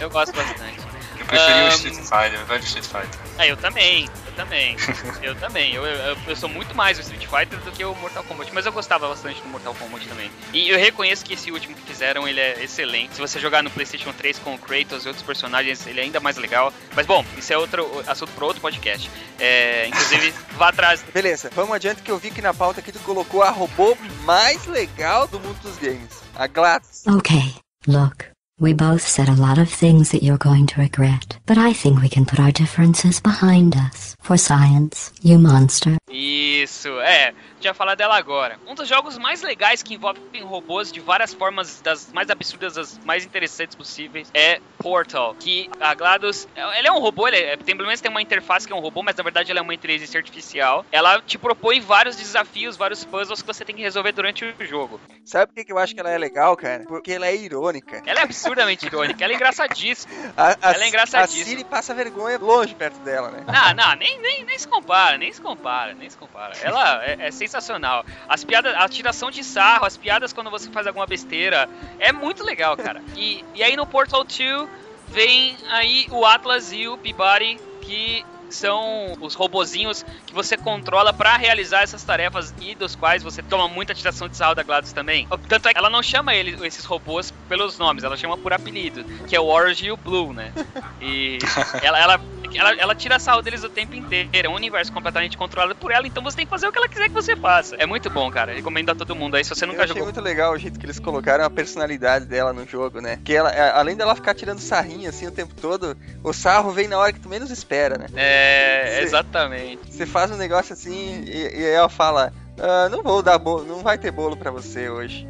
eu gosto bastante. Eu preferi Ahn, o Street Fighter, o velho Street Fighter. Ah, eu também, eu também. eu [laughs] também. Eu, eu, eu sou muito mais o Street Fighter do que o Mortal Kombat, mas eu gostava bastante do Mortal Kombat também. E eu reconheço que esse último que fizeram, ele é excelente. Se você jogar no PlayStation 3 com o Kratos e outros personagens, ele é ainda mais legal. Mas bom, isso é outro assunto para outro podcast. É, inclusive, [laughs] vá atrás. Beleza, vamos adiante que eu vi que na pauta aqui tu colocou a robô mais legal do mundo dos games. A Gladys. Okay, look. We both said a lot of things that you're going to regret, but I think we can put our differences behind us. For science, you monster. Isso, é. Já falar dela agora. Um dos jogos mais legais que envolvem robôs de várias formas, das mais absurdas, das mais interessantes possíveis, é Portal. Que a GLaDOS, ele é um robô, ele é, tem, pelo menos tem uma interface que é um robô, mas na verdade ela é uma inteligência artificial. Ela te propõe vários desafios, vários puzzles que você tem que resolver durante o jogo. Sabe por que eu acho que ela é legal, cara? Porque ela é irônica. Ela é absurdamente irônica, ela é engraçadíssima. [laughs] A, a, Ela é engraçadíssima. A Siri passa vergonha longe perto dela, né? Não, não, nem, nem, nem se compara, nem se compara, nem se compara. Ela é, é sensacional. As piadas, a tiração de sarro, as piadas quando você faz alguma besteira, é muito legal, cara. E, e aí no Portal 2 vem aí o Atlas e o Peabody, que são os robozinhos que você controla pra realizar essas tarefas e dos quais você toma muita tiração de sarro da GLaDOS também. Tanto é que ela não chama eles, esses robôs pelos nomes, ela chama por apelido, que é o Orange e o Blue, né? E [laughs] ela, ela, ela, ela tira sarro deles o tempo inteiro, é um universo completamente controlado por ela, então você tem que fazer o que ela quiser que você faça. É muito bom, cara, recomendo a todo mundo aí, se você Eu nunca achei jogou. muito legal o jeito que eles colocaram a personalidade dela no jogo, né? Que ela, é, além dela ficar tirando sarrinho assim o tempo todo, o sarro vem na hora que tu menos espera, né? É, Sim. exatamente. Você faz um negócio assim e, e aí ela fala: "Ah, não vou dar bolo, não vai ter bolo pra você hoje.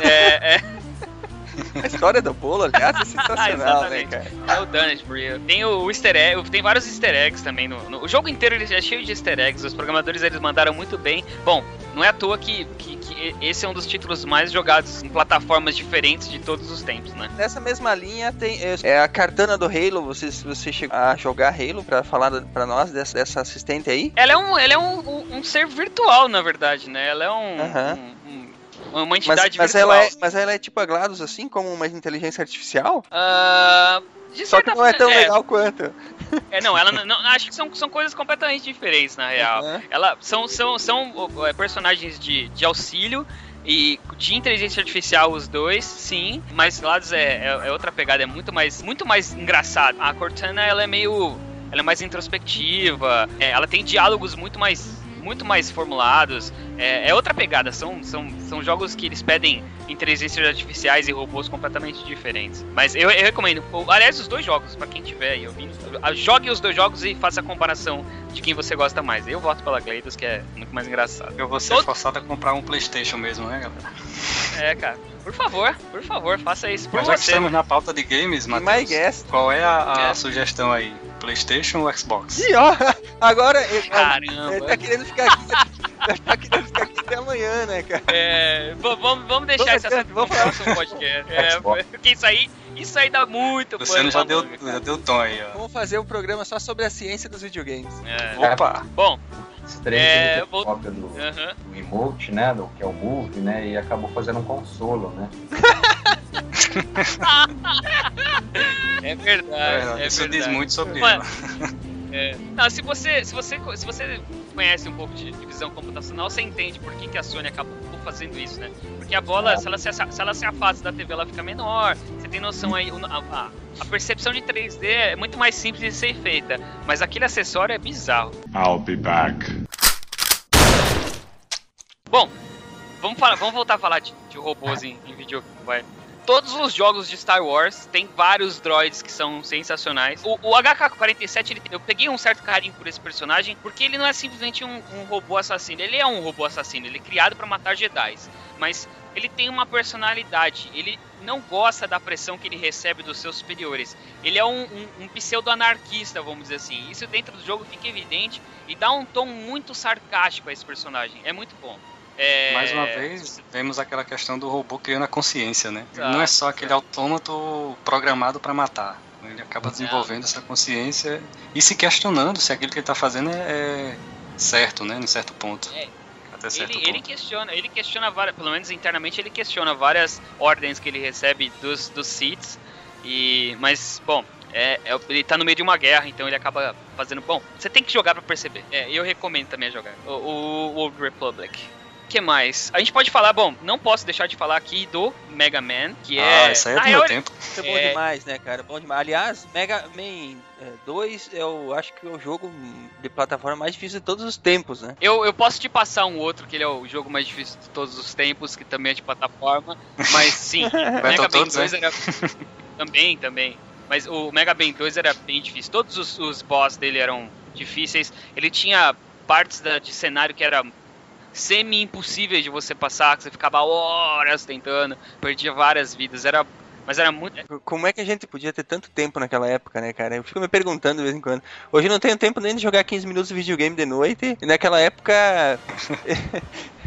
É, é. [laughs] [laughs] A história do bolo, aliás, é [laughs] sensacional, né, cara? É o Brio. Tem o easter egg, tem vários easter eggs também no, no- o jogo inteiro ele é cheio de easter eggs. Os programadores eles mandaram muito bem. Bom, não é à toa que, que, que esse é um dos títulos mais jogados em plataformas diferentes de todos os tempos, né? Nessa mesma linha tem é, é a Cartana do Halo. Você, você chegou a jogar Halo pra falar pra nós dessa, dessa assistente aí? Ela é um, ela é um, um- um ser virtual, na verdade, né? Ela é um, Aham. um- um- uma Mas, entidade mas virtual. ela é, mas ela é tipo a GLaDOS, assim, como uma inteligência artificial? De Só que não é tão forma- legal quanto. É, não, ela não, acho que são, são coisas completamente diferentes, na real. Aham. Ela são, são, são é, personagens de, de auxílio E de inteligência artificial os dois, sim, mas GLaDOS é, é, é outra pegada, é muito mais, muito mais engraçado. A Cortana ela é meio, ela é mais introspectiva, é, ela tem diálogos muito mais muito mais formulados. É, é, outra pegada. São, são, são jogos que eles pedem inteligências artificiais e robôs completamente diferentes. Mas eu, eu recomendo. Aliás, os dois jogos, para quem tiver aí ouvindo, jogue os dois jogos e faça a comparação de quem você gosta mais. Eu voto pela GLaDOS, que é muito mais engraçado. Eu vou ser Todo... forçado a comprar um PlayStation mesmo, né, galera? É, cara. Por favor, por favor, faça isso por Mas já que estamos na pauta de games, Matheus, qual é a, a sugestão aí? PlayStation ou Xbox? E ó, agora ele, Caramba. ele tá querendo ficar aqui, tá querendo ficar aqui até amanhã, né, cara? É, vamos, vamos deixar adiante, assunto vamos pro falar. próximo podcast. É, [laughs] porque isso aí, isso aí dá muito Luciano pano já pra deu, já deu tom aí, ó. Vamos fazer um programa só sobre a ciência dos videogames. É. Opa! Bom, Estranho É, vou- cópia do, aham. do emote, né? Do, que é o Move, né? E acabou fazendo um consolo, né? [laughs] é verdade, é Isso verdade. diz muito sobre Mano, ela. É. Não, se você, se você, se você conhece um pouco de divisão computacional, você entende por que, que a Sony acabou fazendo isso, né? Porque a bola, se ela se, se ela se afasta da TV, ela fica menor. Você tem noção aí, o- a, a- a percepção de 3D é muito mais simples de ser feita, mas aquele acessório é bizarro. I'll be back. Bom, vamos, falar, vamos voltar a falar de, de robôs em, em videogame, vai. Todos os jogos de Star Wars tem vários droids que são sensacionais. O, o HK-47, ele- eu peguei um certo carinho por esse personagem, porque ele não é simplesmente um, um robô assassino. Ele é um robô assassino, ele é criado para matar Jedi. Mas ele tem uma personalidade, ele não gosta da pressão que ele recebe dos seus superiores. Ele é um, um, um pseudo-anarquista, vamos dizer assim. Isso dentro do jogo fica evidente e dá um tom muito sarcástico a esse personagem. É muito bom. É... Mais uma vez, vemos aquela questão do robô criando a consciência, né? Exato, não é só aquele autômato programado para matar. Ele acaba desenvolvendo essa consciência e se questionando se aquilo que ele está fazendo é, é certo, né? Em certo ponto. É. Até certo Ele, ponto. ele questiona, ele questiona várias, pelo menos internamente ele questiona várias ordens que ele recebe dos, dos Siths. E, mas, bom, é, é- ele tá no meio de uma guerra, então ele acaba fazendo. Bom, você tem que jogar pra perceber. É, eu recomendo também jogar. O, o Old Republic. O que mais? A gente pode falar, bom, não posso deixar de falar aqui do Mega Man, que é. Ah, isso aí é na do real, meu ele- tempo. Isso é bom É. demais, né, cara? Bom demais. Aliás, Mega Man é, 2 eu acho que é o jogo de plataforma mais difícil de todos os tempos, né? Eu, eu posso te passar um outro, que ele é o jogo mais difícil de todos os tempos, que também é de plataforma. Mas sim, [laughs] o Mega Man Battletoads, 2 né? era. também, também. Mas o Mega Man 2 era bem difícil. Todos os, os boss dele eram difíceis. Ele tinha partes da- de cenário que era semi-impossíveis de você passar, que você ficava horas tentando, perdia várias vidas. Era. Mas era muito. Como é que a gente podia ter tanto tempo naquela época, né, cara? Eu fico me perguntando de vez em quando. Hoje eu não tenho tempo nem de jogar 15 minutos de videogame de noite. E naquela época. [laughs]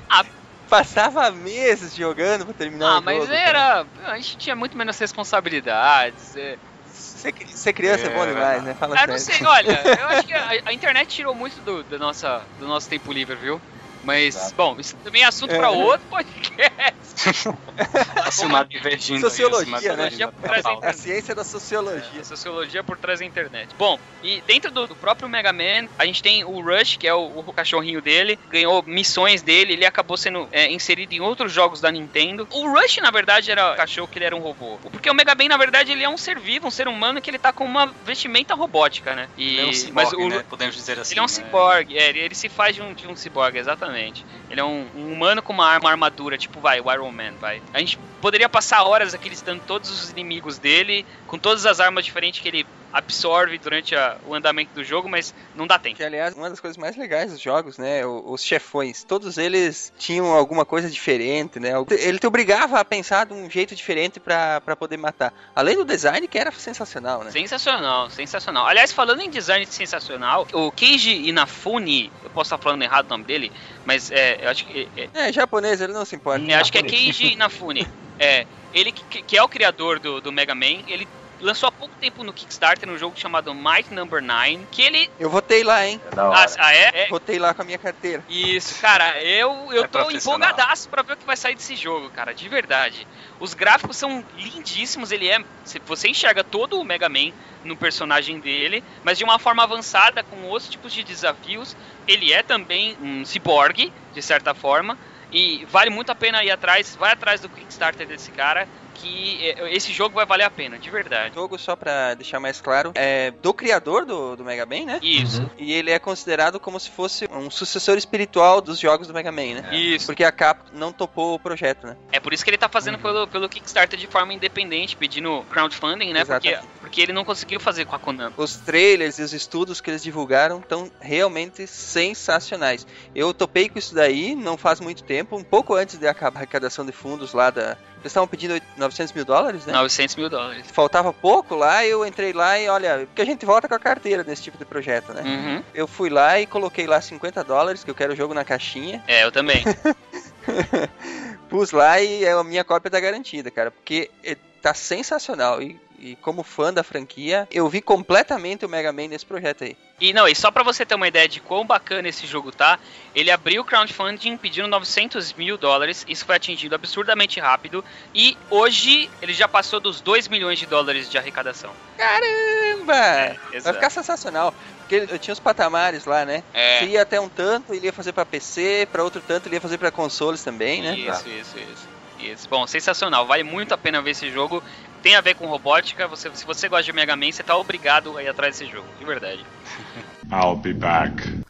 Ah. [laughs] Passava meses jogando pra terminar Ah, o mas jogo. cara. era. A gente tinha muito menos responsabilidades. é. Ser, ser criança é, bom É, demais, né? Fala Ah, não sério. sei, olha, eu acho que [laughs] a, a internet tirou muito do, do, nossa, do nosso tempo livre, viu? Mas, Exato. bom, isso também é assunto É. pra outro podcast. [laughs] A Silmar divergindo. aí, a Sociologia, né? divergindo da Sociologia pauta. A ciência da sociologia. Sociologia por trás da internet. Bom, e dentro do, do próprio Mega Man, a gente tem o Rush, que é o, o cachorrinho dele, ganhou missões dele, ele acabou sendo é, inserido em outros jogos da Nintendo. O Rush, na verdade, era o cachorro que ele era um robô. Porque o Mega Man, na verdade, ele é um ser vivo, um ser humano que ele tá com uma vestimenta robótica, né? E, Ele é um mas ciborgue, o, né? Podemos dizer assim. Ele é um né? ciborgue, é, ele, ele se faz de um, de um ciborgue, exatamente. Ele é um, um humano com uma, arma- uma armadura, tipo, vai, o Iron Man, vai. A gente poderia passar horas aqui listando todos os inimigos dele, com todas as armas diferentes que ele absorve durante a- o andamento do jogo, mas não dá tempo. Que, aliás, uma das coisas mais legais dos jogos, né? o- Os chefões, todos eles tinham alguma coisa diferente, né? Ele te obrigava a pensar de um jeito diferente pra pra poder matar. Além do design, que era sensacional, né? Sensacional, sensacional. Aliás, falando em design sensacional, o Keiji Inafune, eu posso estar falando errado o nome dele, mas é, eu acho que é, É, japonês, ele não se importa. É, acho que é Keiji Inafune. É, ele que, que é o criador do, do Mega Man, ele lançou há pouco tempo no Kickstarter um jogo chamado Might Number 9, que ele... Eu votei lá, hein? É Ah, ah, é? É. Votei lá com a minha carteira. Isso, cara, eu, eu É tô empolgadaço pra ver o que vai sair desse jogo, cara, de verdade. Os gráficos são lindíssimos, ele é. se- Você enxerga todo o Mega Man no personagem dele, mas de uma forma avançada, com outros tipos de desafios. Ele é também um ciborgue, de certa forma. E vale muito a pena ir atrás, vai atrás do Kickstarter desse cara, que é, esse jogo vai valer a pena, de verdade. O jogo, só pra deixar mais claro, é do criador do, do Mega Man, né? Isso, E ele é considerado como se fosse um sucessor espiritual dos jogos do Mega Man, né? isso. Porque a Capcom não topou o projeto, né? É por isso que ele tá fazendo pelo, pelo Kickstarter de forma independente, pedindo crowdfunding, né? Porque, porque ele não conseguiu fazer com a Konami. Os trailers e os estudos que eles divulgaram estão realmente sensacionais. Eu topei com isso daí não faz muito tempo, um pouco antes de acabar a arrecadação de fundos lá da. Eles estavam pedindo 900 mil dólares, né? 900 mil dólares. Faltava pouco lá, eu entrei lá e olha, porque a gente volta com a carteira nesse tipo de projeto, né? Uhum. Eu fui lá e coloquei lá 50 dólares, que eu quero o jogo na caixinha. É, eu também. [laughs] Pus lá e a minha cópia tá garantida, cara, porque eh, tá sensacional. E, e como fã da franquia, eu vi completamente o Mega Man nesse projeto aí. E não, e só pra você ter uma ideia de quão bacana esse jogo tá, ele abriu o crowdfunding pedindo 900 mil dólares, isso foi atingido absurdamente rápido, e hoje ele já passou dos 2 milhões de dólares de arrecadação. Caramba! Vai exato. ficar sensacional. Porque eu tinha os patamares lá, né? É. Se ia até um tanto, ele ia fazer pra PC, pra outro tanto, ele ia fazer pra consoles também, né? Isso, isso, isso, isso. Bom, sensacional. Vale muito a pena ver esse jogo. Tem a ver com robótica. Você, se você gosta de Mega Man, você tá obrigado a ir atrás desse jogo. De verdade. [laughs] I'll be back.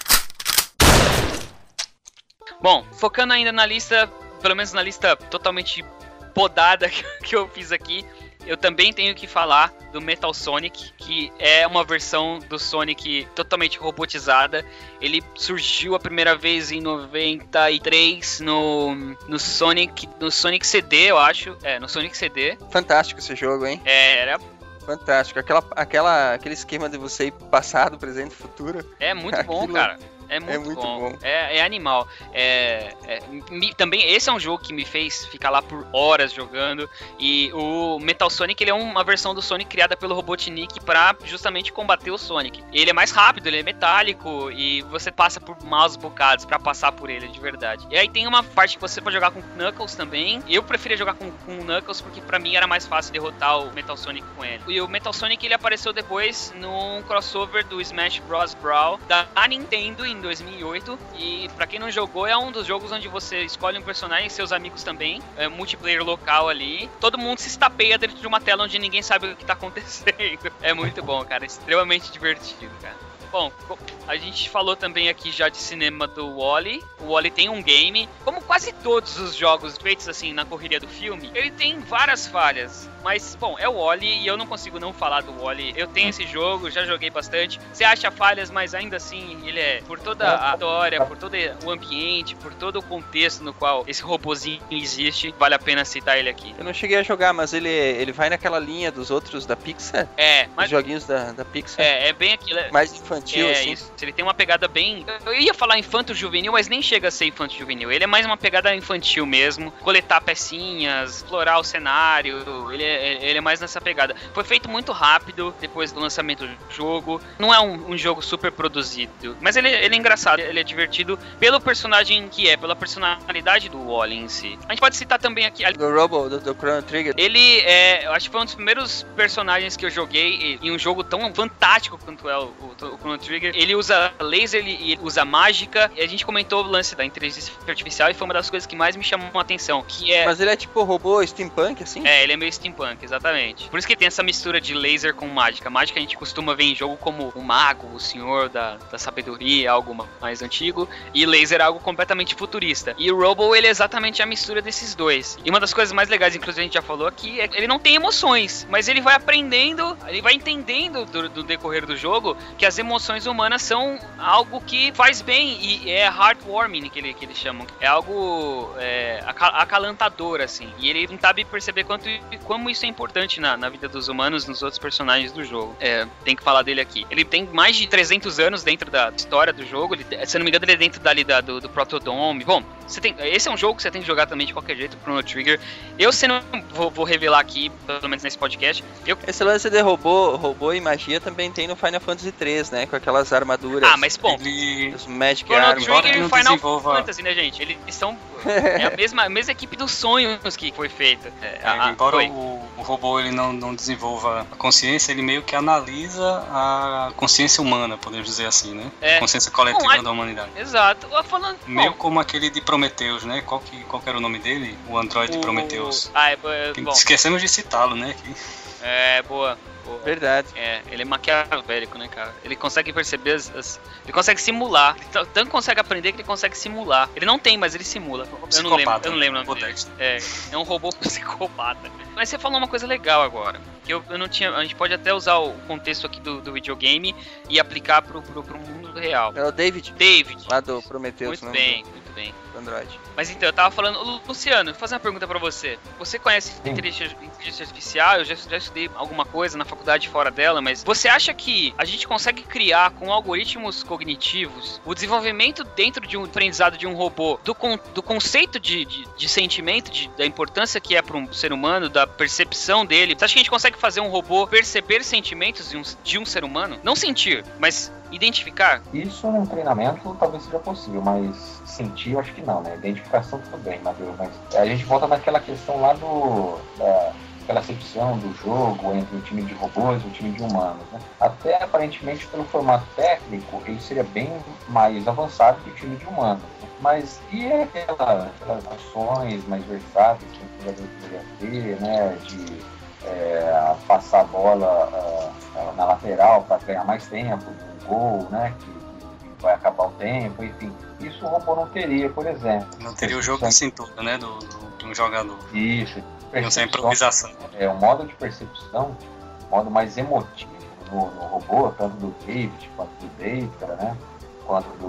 Bom, focando ainda na lista, pelo menos na lista totalmente podada que, [laughs] que eu fiz aqui, eu também tenho que falar do Metal Sonic, que é uma versão do Sonic totalmente robotizada. Ele surgiu a primeira vez em 93 no, no Sonic no Sonic CD, eu acho. É, no Sonic CD. Fantástico esse jogo, hein? É, era Fantástico. Aquela, aquela, aquele esquema de você ir passado, presente, futuro. É muito bom, cara. É muito, muito bom. bom. É, é animal. É, é, me- também esse é um jogo que me fez ficar lá por horas jogando. E o Metal Sonic ele é uma versão do Sonic criada pelo Robotnik pra justamente combater o Sonic. Ele é mais rápido, ele é metálico e você passa por maus bocados pra passar por ele de verdade. E aí tem uma parte que você pode jogar com Knuckles também. Eu preferia jogar com, com Knuckles porque pra mim era mais fácil derrotar o Metal Sonic com ele. E o Metal Sonic ele apareceu depois num crossover do Smash Bros. Brawl da Nintendo em 2008. E pra quem não jogou, é um dos jogos onde você escolhe um personagem e seus amigos também. É multiplayer local ali. Todo mundo se estapeia dentro de uma tela onde ninguém sabe o que tá [laughs] acontecendo. É muito bom, cara. Extremamente divertido, cara. Bom, a gente falou também aqui já de cinema do Wally. O Wally tem um game, como quase todos os jogos feitos assim na correria do filme, ele tem várias falhas. Mas, bom, é o Wally e eu não consigo não falar do Wally. Eu tenho esse jogo, já joguei bastante. Você acha falhas, mas ainda assim ele é por toda a história, por todo o ambiente, por todo o contexto no qual esse robozinho existe, vale a pena citar ele aqui. Eu não cheguei a jogar, mas ele, ele vai naquela linha dos outros da Pixar. É, Os mas joguinhos da, da Pixar. é, é bem aquilo. é- Mais infantil, é assim. isso. Ele tem uma pegada bem. Eu ia falar infanto-juvenil, mas nem chega a ser infanto-juvenil. Ele é mais uma pegada infantil mesmo. Coletar pecinhas, explorar o cenário. Ele é, ele é mais nessa pegada. Foi feito muito rápido depois do lançamento do jogo. Não é um, um jogo super produzido. Mas ele, ele é engraçado, ele é divertido pelo personagem que é, pela personalidade do Wally em si. A gente pode citar também aqui. Do Robo, do, do Chrono Trigger. Ele é, eu acho que foi um dos primeiros personagens que eu joguei em um jogo tão fantástico quanto é o, o, o Chrono Trigger. Ele usa laser, ele, ele usa mágica. E a gente comentou o lance da inteligência artificial e foi uma das coisas que mais me chamou a atenção. Que é. Mas ele é tipo robô steampunk, assim? É, ele é meio steampunk, exatamente. Por isso que tem essa mistura de laser com mágica. Mágica a gente costuma ver em jogo como o mago, o senhor da, da sabedoria, algo ma- mais antigo. E laser é algo completamente futurista. E o Robo, ele é exatamente a mistura desses dois. E uma das coisas mais legais, inclusive a gente já falou aqui, é que ele não tem emoções. Mas ele vai aprendendo, ele vai entendendo do, do decorrer do jogo que as emoções humanas são algo que faz bem e é heartwarming que, ele, que eles chamam. É algo é, aca- acalantador, assim. E ele não sabe perceber quanto, como isso é importante na, na vida dos humanos, nos outros personagens do jogo. É, tem que falar dele aqui. Ele tem mais de 300 anos dentro da história do jogo. Ele, se não me engano, ele é dentro dali da, do, do Protodome. Bom, você tem, esse é um jogo que você tem que jogar também de qualquer jeito, Chrono Trigger. Eu, se não vou, vou revelar aqui, pelo menos nesse podcast, eu Esse lance de robô, robô e magia também tem no Final Fantasy 3, né? Com aquelas armaduras. Ah, mas bom, Ele. Os Magic Chrono Arms. embora Trigger ele e não Final desenvolva- Fantasy, né, gente? Eles são. [laughs] É a mesma, a mesma equipe dos sonhos que foi feita. É, É, a- a- embora foi. o, o robô ele não, não desenvolva a consciência, ele meio que analisa a consciência humana, podemos dizer assim, né? É. A consciência coletiva Bom, a- da humanidade. Exato. Ah, Falando. Meio bom, como aquele de Prometheus, né? Qual que, qual que era o nome dele? O Android O- Prometheus. Ah, é, é, bom. Esquecemos de citá-lo, né? aqui. É, boa. Boa. Verdade. É, ele é maquiavélico, né, cara? Ele consegue perceber as. as- ele consegue simular. Ele t- tanto consegue aprender que ele consegue simular. Ele não tem, mas ele simula. Eu não lembro, eu não lembro o nome dele. É, é um robô [laughs] psicopata. Mas você falou uma coisa legal agora. Que eu, eu não tinha. A gente pode até usar o contexto aqui do, do videogame e aplicar pro, pro, pro mundo real. É o David, David. lá do Prometheus, Muito né? bem, muito bem. Android. Mas então, eu tava falando. Lu- Luciano, vou fazer uma pergunta pra você. Você conhece Sim. inteligência artificial? Eu já, já estudei alguma coisa na faculdade fora dela, mas você acha que a gente consegue criar com algoritmos cognitivos o desenvolvimento dentro de um aprendizado de um robô do, con- do conceito de, de, de sentimento, de- da importância que é para um ser humano, da percepção dele? Você acha que a gente consegue fazer um robô perceber sentimentos de um, de um ser humano? Não sentir, mas identificar? Isso num treinamento talvez seja possível, mas sentir eu acho que não, né? Identificação tudo bem, Matheus, mas a gente volta naquela questão lá do. Da, aquela acepção do jogo entre o time de robôs e o time de humanos, né? Até aparentemente pelo formato técnico ele seria bem mais avançado que o time de humanos. né? Mas e aquela, aquelas ações mais versáteis que o jogador poderia ter, né? De é, passar a bola ah, na lateral para ganhar mais tempo, um gol, né? Que, que vai acabar o tempo, enfim. Isso o robô não teria, por exemplo. Não teria o jogo de cintura, né? Do, do- de um jogador. Isso. Não Percepção. improvisação. É um modo de percepção, um modo mais emotivo no, no robô, tanto do David quanto do Data, né? Quanto do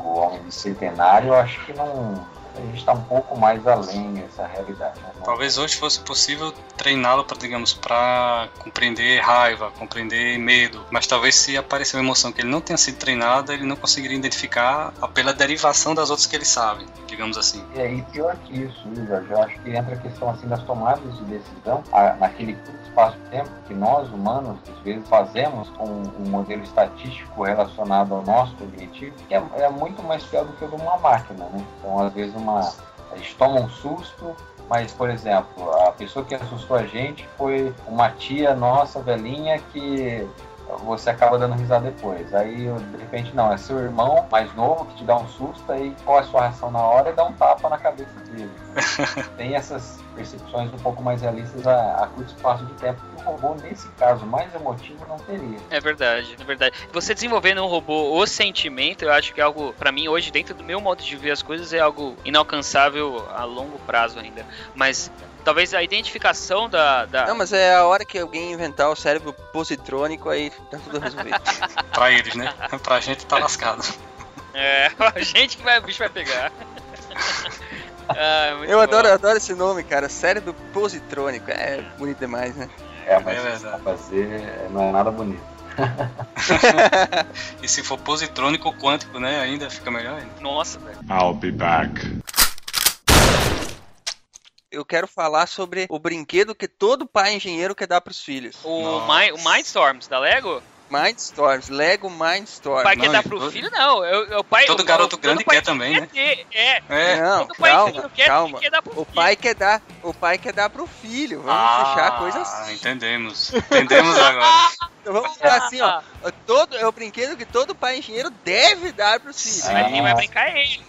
o Homem Bicentenário, eu acho que não. A gente está um pouco mais além dessa realidade. né? Talvez hoje fosse possível treiná-lo para, digamos, para compreender raiva, compreender medo. Mas talvez se aparecer uma emoção que ele não tenha sido treinado, ele não conseguiria identificar pela derivação das outras que ele sabe, digamos assim. E aí, pior que isso, viu, Jorge? Eu acho que entra a questão assim das tomadas de decisão, a- naquele curto espaço de tempo que nós, humanos, às vezes fazemos com um modelo estatístico relacionado ao nosso cognitivo, que é, é muito mais pior do que o de uma máquina, né? Então, às vezes, uma, a gente toma um susto, mas, por exemplo, a pessoa que assustou a gente foi uma tia nossa, velhinha, que você acaba dando risada depois. Aí, de repente, não, é seu irmão mais novo que te dá um susto, aí qual é a sua reação na hora? É dar um tapa na cabeça dele. [laughs] Tem essas percepções um pouco mais realistas a, a curto espaço de tempo que o robô, nesse caso, mais emotivo, não teria. É verdade, é verdade. Você desenvolvendo um robô o sentimento, eu acho que é algo, pra mim, hoje, dentro do meu modo de ver as coisas, é algo inalcançável a longo prazo ainda. Mas talvez a identificação da. da... Não, mas é a hora que alguém inventar o cérebro positrônico, aí tá tudo resolvido. [laughs] Pra eles, né? pra gente tá lascado. É, [laughs] a gente que vai, o bicho vai pegar. [laughs] Ah, muito Eu bom. adoro, adoro esse nome, cara. Cérebro positrônico. É bonito demais, né? É, mas É isso pra fazer não é nada bonito. E se for positrônico ou quântico, né? Ainda fica melhor ainda. Nossa, velho. I'll be back. Eu quero falar sobre o brinquedo que todo pai engenheiro quer dar pros filhos. O. Mind, o Mindstorms da Lego? Mindstorms, Lego Mindstorms. O pai não, quer dar pro todo- filho, não. Eu, eu, pai, Todo o- garoto todo grande quer também, né? ter, É, É. Não, todo pai calma, quer, calma. quer dar pro O filho. pai quer dar, o pai quer dar pro filho. Vamos ah, fechar a coisa assim. entendemos. Entendemos agora. [laughs] Então vamos falar assim, ó. Todo, é o brinquedo que todo pai engenheiro deve dar pros filhos. Sim. Mas quem vai brincar é ele.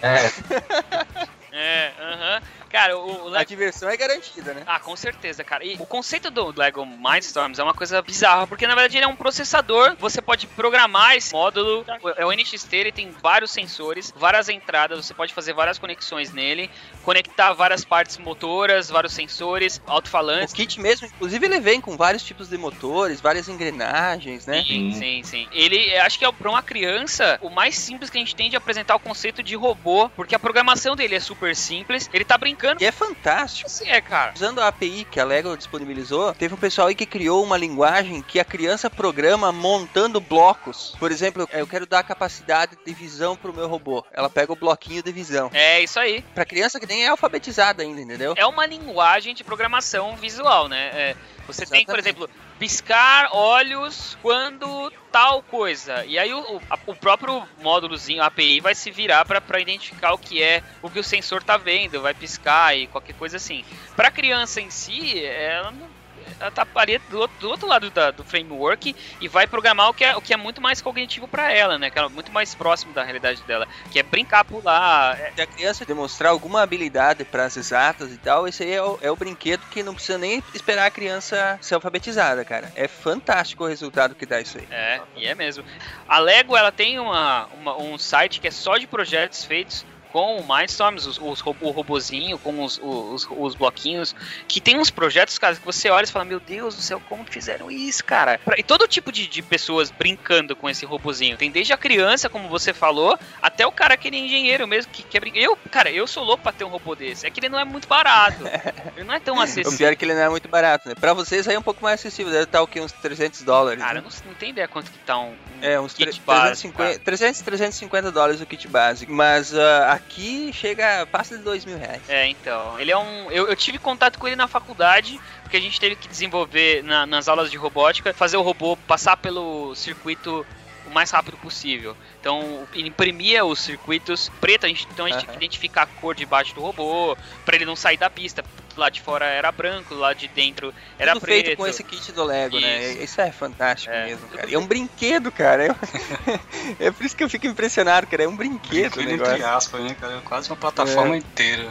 É, [laughs] É, aham. Cara, o, o A Lego. diversão é garantida, né? Ah, com certeza, cara. E o conceito do Lego Mindstorms é uma coisa bizarra, porque na verdade ele é um processador. Você pode programar esse módulo. É o NXT, ele tem vários sensores, várias entradas. Você pode fazer várias conexões nele, conectar várias partes motoras, vários sensores, O alto-falantes. kit mesmo, inclusive, ele vem com vários tipos de motores, várias engrenagens, né? Sim, Sim. sim. Ele, acho que é para uma criança o mais simples que a gente tem de apresentar o conceito de robô, porque a programação dele é super simples. Ele tá brincando. E é fantástico. Assim é, cara. Usando a API que a Lego disponibilizou, teve um pessoal aí que criou uma linguagem que a criança programa montando blocos. Por exemplo, eu quero dar capacidade de visão pro meu robô. Ela pega o bloquinho de visão. É isso aí. Pra criança que nem é alfabetizada ainda, entendeu? É uma linguagem de programação visual, né? É, você tem, por Exatamente. exemplo, piscar olhos quando tal coisa. E aí o, o- próprio módulozinho, API, vai se virar para identificar o que é o que o sensor tá vendo, vai piscar e qualquer coisa assim. Pra criança em si, ela não- estaria do, outro- do outro lado da- do framework e vai programar o que é, o que é muito mais cognitivo pra ela, né? Que é muito mais próximo da realidade dela, que é brincar, pular. é- Se a criança demonstrar alguma habilidade para as exatas e tal, esse aí é o, é o brinquedo que não precisa nem esperar a criança ser alfabetizada, cara. É fantástico o resultado que dá isso aí. É, e é mesmo. A Lego, ela tem uma, uma- um site que é só de projetos feitos com o Mindstorms, os, os, o robozinho, com os, os, os bloquinhos, que tem uns projetos, cara, que você olha e fala, meu Deus do céu, como fizeram isso, cara? E todo tipo de, de pessoas brincando com esse robozinho. Tem desde a criança, como você falou, até o cara que é engenheiro mesmo, que quer brincar. Eu, cara, eu sou louco pra ter um robô desse. É que ele não é muito barato. [laughs] ele não é tão O acessível. pior é que ele não é muito barato, né? Pra vocês aí é um pouco mais acessível, deve estar o que? Uns 300 dólares. Cara, né? eu não, não tem ideia quanto que tá um, um É, uns kit básico, 350, 300, 350 dólares o kit básico. Mas ah, aqui chega, passa de 2 mil reais. É, então. Ele é um. Eu, eu tive contato com ele na faculdade, porque a gente teve que desenvolver na- nas aulas de robótica, fazer o robô passar pelo circuito mais rápido possível. Então, imprimia os circuitos preto, a gente, então a gente tinha que identificar a cor debaixo do robô, pra ele não sair da pista. Lado de fora era branco, lado de dentro era Tudo preto. feito com esse kit do Lego, né? Isso. Isso é fantástico É. mesmo, cara. E é um brinquedo, cara. Eu- [laughs] é por isso que eu fico impressionado, cara. É um brinquedo o Brinquedo negócio. entre aspas, né, cara? Quase uma plataforma inteira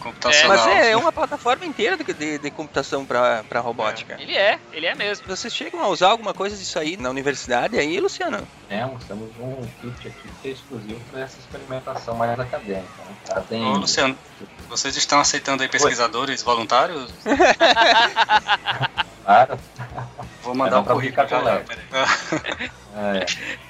computacional. Mas é, é uma plataforma inteira de, de, de computação pra robótica. Ele é, ele é mesmo. Vocês chegam a usar alguma coisa disso aí na universidade aí, Luciano? Temos, temos um kit aqui que é exclusivo para essa experimentação mais acadêmica. Né? Tem... Ô, Luciano, vocês estão aceitando aí pesquisadores voluntários? [laughs] Claro. Vou É, mandar não um pra currículo brincar [laughs] É,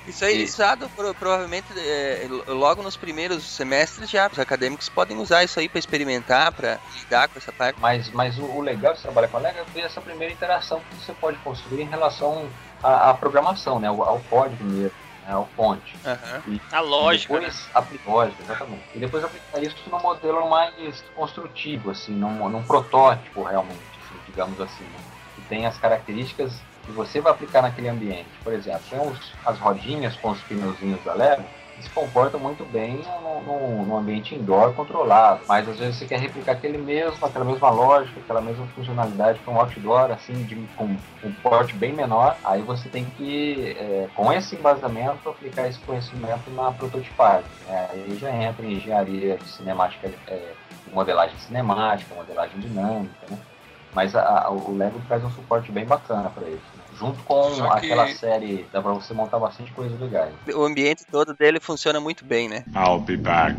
Isso aí, E- usado pro- provavelmente é, logo nos primeiros semestres já. Os acadêmicos podem usar isso aí pra experimentar, pra lidar com essa parte. mas mas o, o legal de trabalhar com a Lego é ver essa primeira interação que você pode construir em relação à, à programação, né? ao, ao código mesmo, né? ao fonte. Aham. A lógica, e né? depois aplicar, lógica, exatamente. E depois aplicar isso num modelo mais construtivo, assim, num, num protótipo realmente, assim, digamos assim, né? que tem as características que você vai aplicar naquele ambiente. Por exemplo, tem os- as rodinhas com os pneuzinhos da Lego se comportam muito bem no ambiente indoor controlado, mas às vezes você quer replicar aquele mesmo, aquela mesma lógica, aquela mesma funcionalidade para um outdoor, assim, de, com um porte bem menor, aí você tem que, é, com esse embasamento, aplicar esse conhecimento na prototipagem. né? Aí já entra em engenharia cinemática, é, modelagem cinemática, modelagem dinâmica, né? Mas a- a- o Lego traz um suporte bem bacana para isso. Junto com Só que- aquela série, dá para você montar bastante coisas legais. O ambiente todo dele funciona muito bem, né? I'll be back.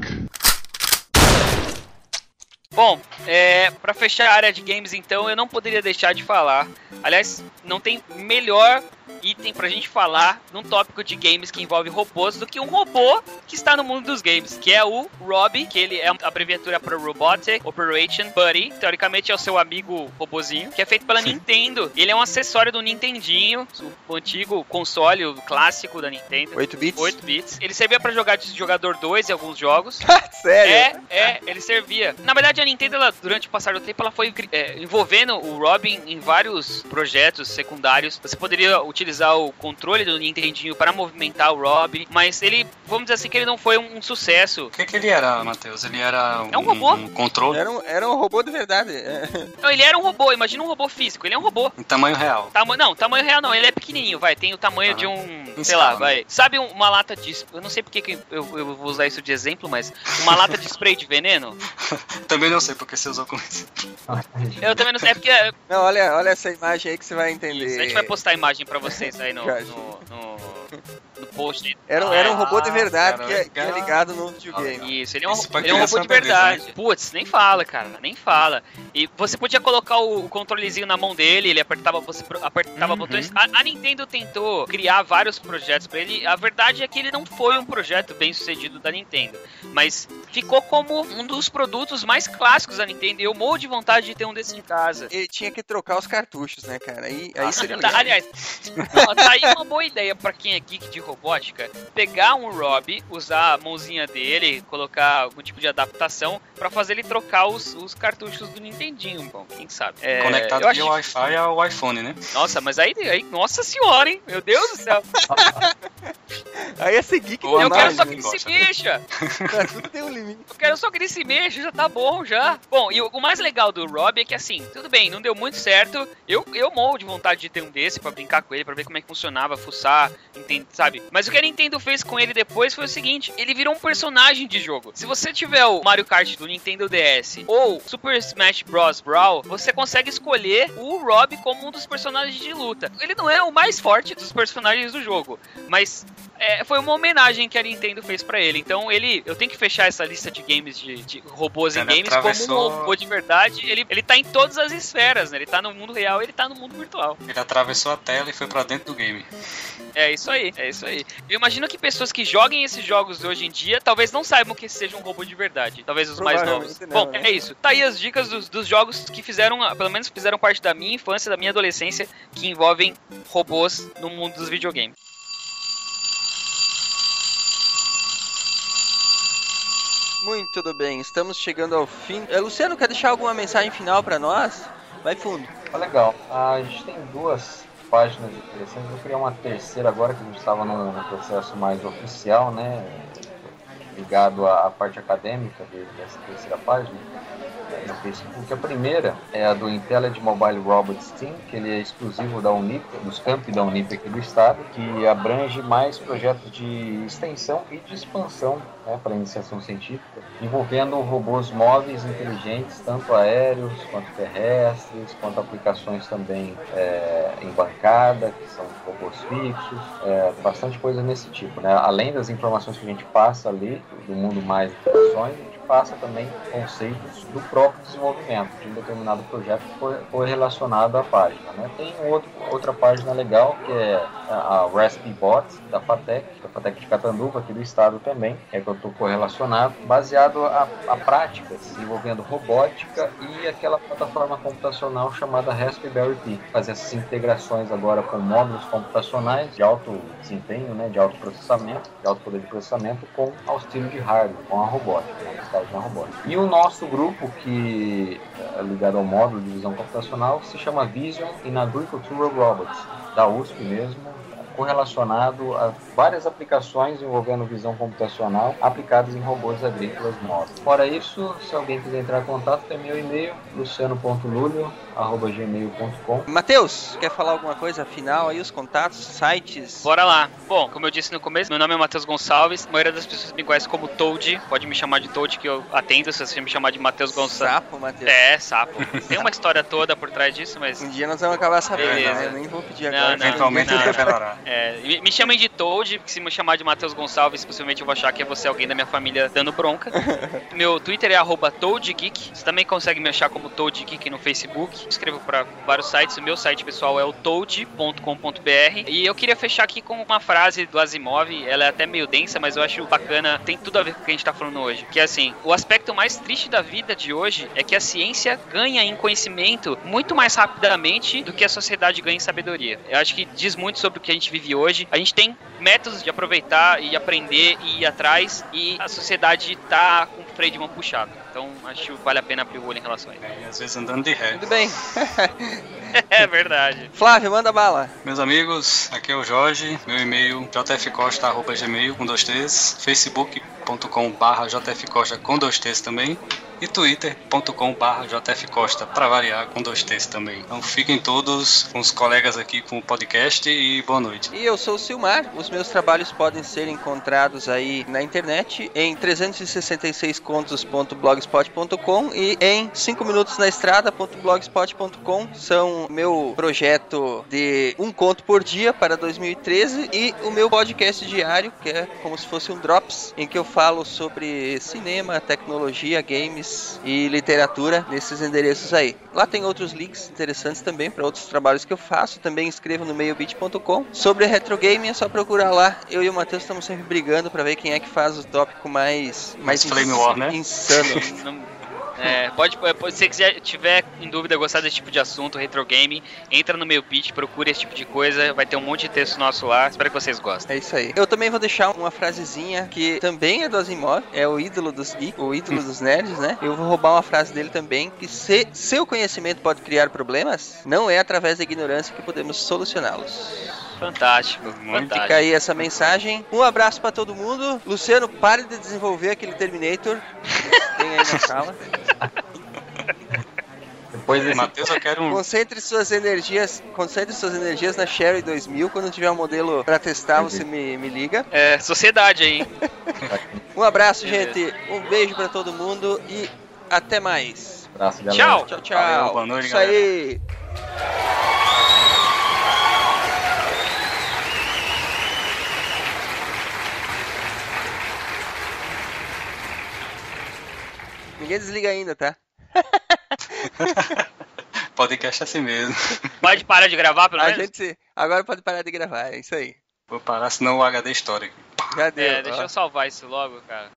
Bom, é, para fechar a área de games, então, eu não poderia deixar de falar. Aliás, não tem melhor item pra gente falar num tópico de games que envolve robôs do que um robô que está no mundo dos games, que é o Rob, que ele é a abreviatura para Robotic Operation Buddy. Teoricamente é o seu amigo robozinho, que é feito pela Nintendo. Ele é um acessório do Nintendinho, o antigo console o clássico da Nintendo. 8 bits? 8 bits. Ele servia pra jogar de jogador 2 em alguns jogos. [laughs] Sério? É, é, ele servia. Na verdade, a Nintendo, ela, durante o passar do tempo, ela foi é, envolvendo o Robin em vários projetos secundários. Você poderia utilizar o controle do Nintendinho para movimentar o Robin, mas ele, vamos dizer assim, que ele não foi um, um sucesso. O que, que ele era, Matheus? Ele era É um robô. um controle Era um, era um robô de verdade. é. Não, ele era um robô, imagina um robô físico, ele é um robô. em tamanho real. Tama não, tamanho real não, ele é pequenininho, vai, tem o tamanho Ah, de um, sei lá, escala, vai. Sabe um- uma lata de, eu não sei porque que eu, eu vou usar isso de exemplo, mas uma lata de spray de veneno? [laughs] Também não sei porque você usou como isso. Eu também não sei, é porque é, Não, olha, olha essa imagem aí que você vai entender. Isso, a gente vai postar a imagem pra vocês aí no, no, no, Era, um- era um robô de Ah, verdade cara, que, é, que é ligado no videogame. Isso, ele é um, ele é um robô de é beleza, verdade. Putz, nem fala, cara, nem fala. E você podia colocar o, o controlezinho na mão dele, ele apertava, você apertava Uhum. botões. A, a Nintendo tentou criar vários projetos pra ele. A verdade é que ele não foi um projeto bem sucedido da Nintendo, mas ficou como um dos produtos mais clássicos da Nintendo. E eu morro de vontade de ter um desses em casa. Ele tinha que trocar os cartuchos, né, cara? Aí, aí seria Tá, aliás, [laughs] tá aí uma boa ideia pra quem é geek de robótica. Pegar um Rob, usar a mãozinha dele, colocar algum tipo de adaptação pra fazer ele trocar os, os cartuchos do Nintendinho, bom, quem sabe. É, Conectado via acho- Wi-Fi ao iPhone, né? Nossa, mas aí, aí, nossa senhora, hein? Meu Deus do céu. [laughs] Aí ser geek Ou eu quero só que ele se mexa. Pra [laughs] tudo tem um mim. Eu quero só que ele se mexa, já tá bom já. Bom, e o, o mais legal do Rob é que assim, tudo bem, não deu muito certo. Eu, eu morro de vontade de ter um desse pra brincar com ele, pra ver como é que funcionava, fuçar, entende, sabe? Mas o que a Nintendo fez com ele depois foi o seguinte: ele virou um personagem de jogo. Se você tiver o Mario Kart do Nintendo DS ou Super Smash Bros. Brawl, você consegue escolher o Rob como um dos personagens de luta. Ele não é o mais forte dos personagens do jogo, mas é, foi uma homenagem que a Nintendo fez pra ele. Então ele, eu tenho que fechar essa lista de games de, de robôs em games como um atravessou- robô de verdade. Ele, ele tá em todas as esferas, né? Ele tá no mundo real, ele tá no mundo virtual. Ele atravessou a tela e foi pra dentro do game. É isso aí, é isso aí. Eu imagino que pessoas que joguem esses jogos hoje em dia talvez não saibam que esse seja um robô de verdade. Talvez os mais novos. Não, Bom, né? é isso. Tá aí as dicas dos, dos jogos que fizeram, pelo menos fizeram parte da minha infância, da minha adolescência, que envolvem robôs no mundo dos videogames. Muito bem, estamos chegando ao fim. Eh, Luciano, quer deixar alguma mensagem final pra nós? Vai fundo. Ah, legal. Ah, a gente tem duas páginas interessantes. Eu criei uma terceira agora que a gente estava num, processo mais oficial, né? Ligado à, parte acadêmica de- dessa terceira página no Facebook. A primeira é a do Intelligent Mobile Robots Team, que ele é exclusivo da Unip, dos campi da Unip aqui do estado, que abrange mais projetos de extensão e de expansão né, para iniciação científica, envolvendo robôs móveis inteligentes, tanto aéreos quanto terrestres, quanto aplicações também é, em bancada, que são robôs fixos, é, bastante coisa nesse tipo. Né? Além das informações que a gente passa ali, do mundo mais de passa também conceitos do próprio desenvolvimento de um determinado projeto que foi, relacionado à página. Né? Tem outro, outra página legal que é a, a Raspberry Bot da FATEC, da FATEC de Catanduva, aqui do estado também, é que eu estou correlacionado, baseado a, a práticas envolvendo robótica e aquela plataforma computacional chamada Raspberry Pi. Fazer essas integrações agora com módulos computacionais de alto desempenho, né, de alto processamento, de alto poder de processamento, com auxílio de hardware, com a robótica, né, caso da robótica. E o nosso grupo, que é ligado ao módulo de visão computacional, se chama Vision in Agricultural Robots, da USP mesmo, correlacionado a várias aplicações envolvendo visão computacional aplicadas em robôs agrícolas móveis. Fora isso, se alguém quiser entrar em contato, tem meu e-mail, luciano.lulio.gmail.com Matheus, quer falar alguma coisa final aí, os contatos, sites? Bora lá. Bom, como eu disse no começo, meu nome é Matheus Gonçalves. A maioria das pessoas me conhece como Toad. Pode me chamar de Toad, que eu atendo se você me chamar de Matheus Gonçalves. Sapo, Matheus. É, sapo. Tem uma história toda por trás disso, mas. Um dia nós vamos acabar sabendo, Beleza. né? Eu nem vou pedir Não, agora. não, Eventualmente não. revelará. É, me, me chamem de Toad, porque se me chamar de Matheus Gonçalves, possivelmente eu vou achar que é você alguém da minha família dando bronca. [laughs] Meu Twitter é arroba ToadGeek. Você também consegue me achar como Toad Geek no Facebook. Escrevo para vários sites. O meu site pessoal é o toad.com.br. E eu queria fechar aqui com uma frase do Asimov. Ela é até meio densa, mas eu acho bacana. Tem tudo a ver com o que a gente tá falando hoje. Que é assim: o aspecto mais triste da vida de hoje é que a ciência ganha em conhecimento muito mais rapidamente do que a sociedade ganha em sabedoria. Eu acho que diz muito sobre o que a gente vive hoje. A gente tem métodos de aproveitar e aprender e ir atrás, e a sociedade tá com o freio de mão puxado. Então acho que vale a pena abrir o olho em relação a isso. E às vezes andando de ré. Tudo bem. [laughs] É verdade. Flávio, manda bala. Meus amigos, aqui é o Jorge, meu e-mail jfcosta.gmail com dois T's, facebook.com barra jfcosta com dois T's também e twitter.com barra jfcosta para variar com dois T's também. Então fiquem todos com os colegas aqui com o podcast e boa noite. E eu sou o Silmar. Os meus trabalhos podem ser encontrados aí na internet em 366contos.blogspot.com e em 5 minutos na estrada.blogspot.com. São meu projeto de um conto por dia para 2013 e o meu podcast diário, que é como se fosse um drops, em que eu falo sobre cinema, tecnologia, games e literatura nesses endereços aí. Lá tem outros links interessantes também para outros trabalhos que eu faço. Também escrevo no meiobit.com. Sobre retro game é só procurar lá. Eu e o Matheus estamos sempre brigando para ver quem é que faz o tópico mais mais Flame War, né? insano. Não- é, pode, se você quiser, tiver em dúvida, gostar desse tipo de assunto, retro game, entra no meu pitch, procure esse tipo de coisa, vai ter um monte de texto nosso lá, espero que vocês gostem. É isso aí. Eu também vou deixar uma frasezinha que também é do Asimov, é o ídolo dos o ídolo [laughs] dos nerds, né? Eu vou roubar uma frase dele também, que se seu conhecimento pode criar problemas, não é através da ignorância que podemos solucioná-los. Fantástico, Muito. fantástico. Fica aí essa mensagem. Um abraço pra todo mundo. Luciano, pare de desenvolver aquele Terminator. Tem aí na [laughs] sala. Depois desse Matheus, eu quero um. Concentre suas energias, concentre suas energias na Sherry 2000. Quando tiver um modelo pra testar, você me, me liga. É, sociedade aí, hein? [laughs] Um abraço, Beleza. gente. Um beijo pra todo mundo e até mais. abraço, galera. Tchau. Tchau, tchau. Valeu, boa noite, Isso aí. Ninguém desliga ainda, tá? [laughs] Podcast é assim mesmo. Pode parar de gravar, pelo A menos? gente agora pode parar de gravar, é isso aí. Vou parar, senão o HD. Já deu. É, ó. deixa eu salvar isso logo, cara.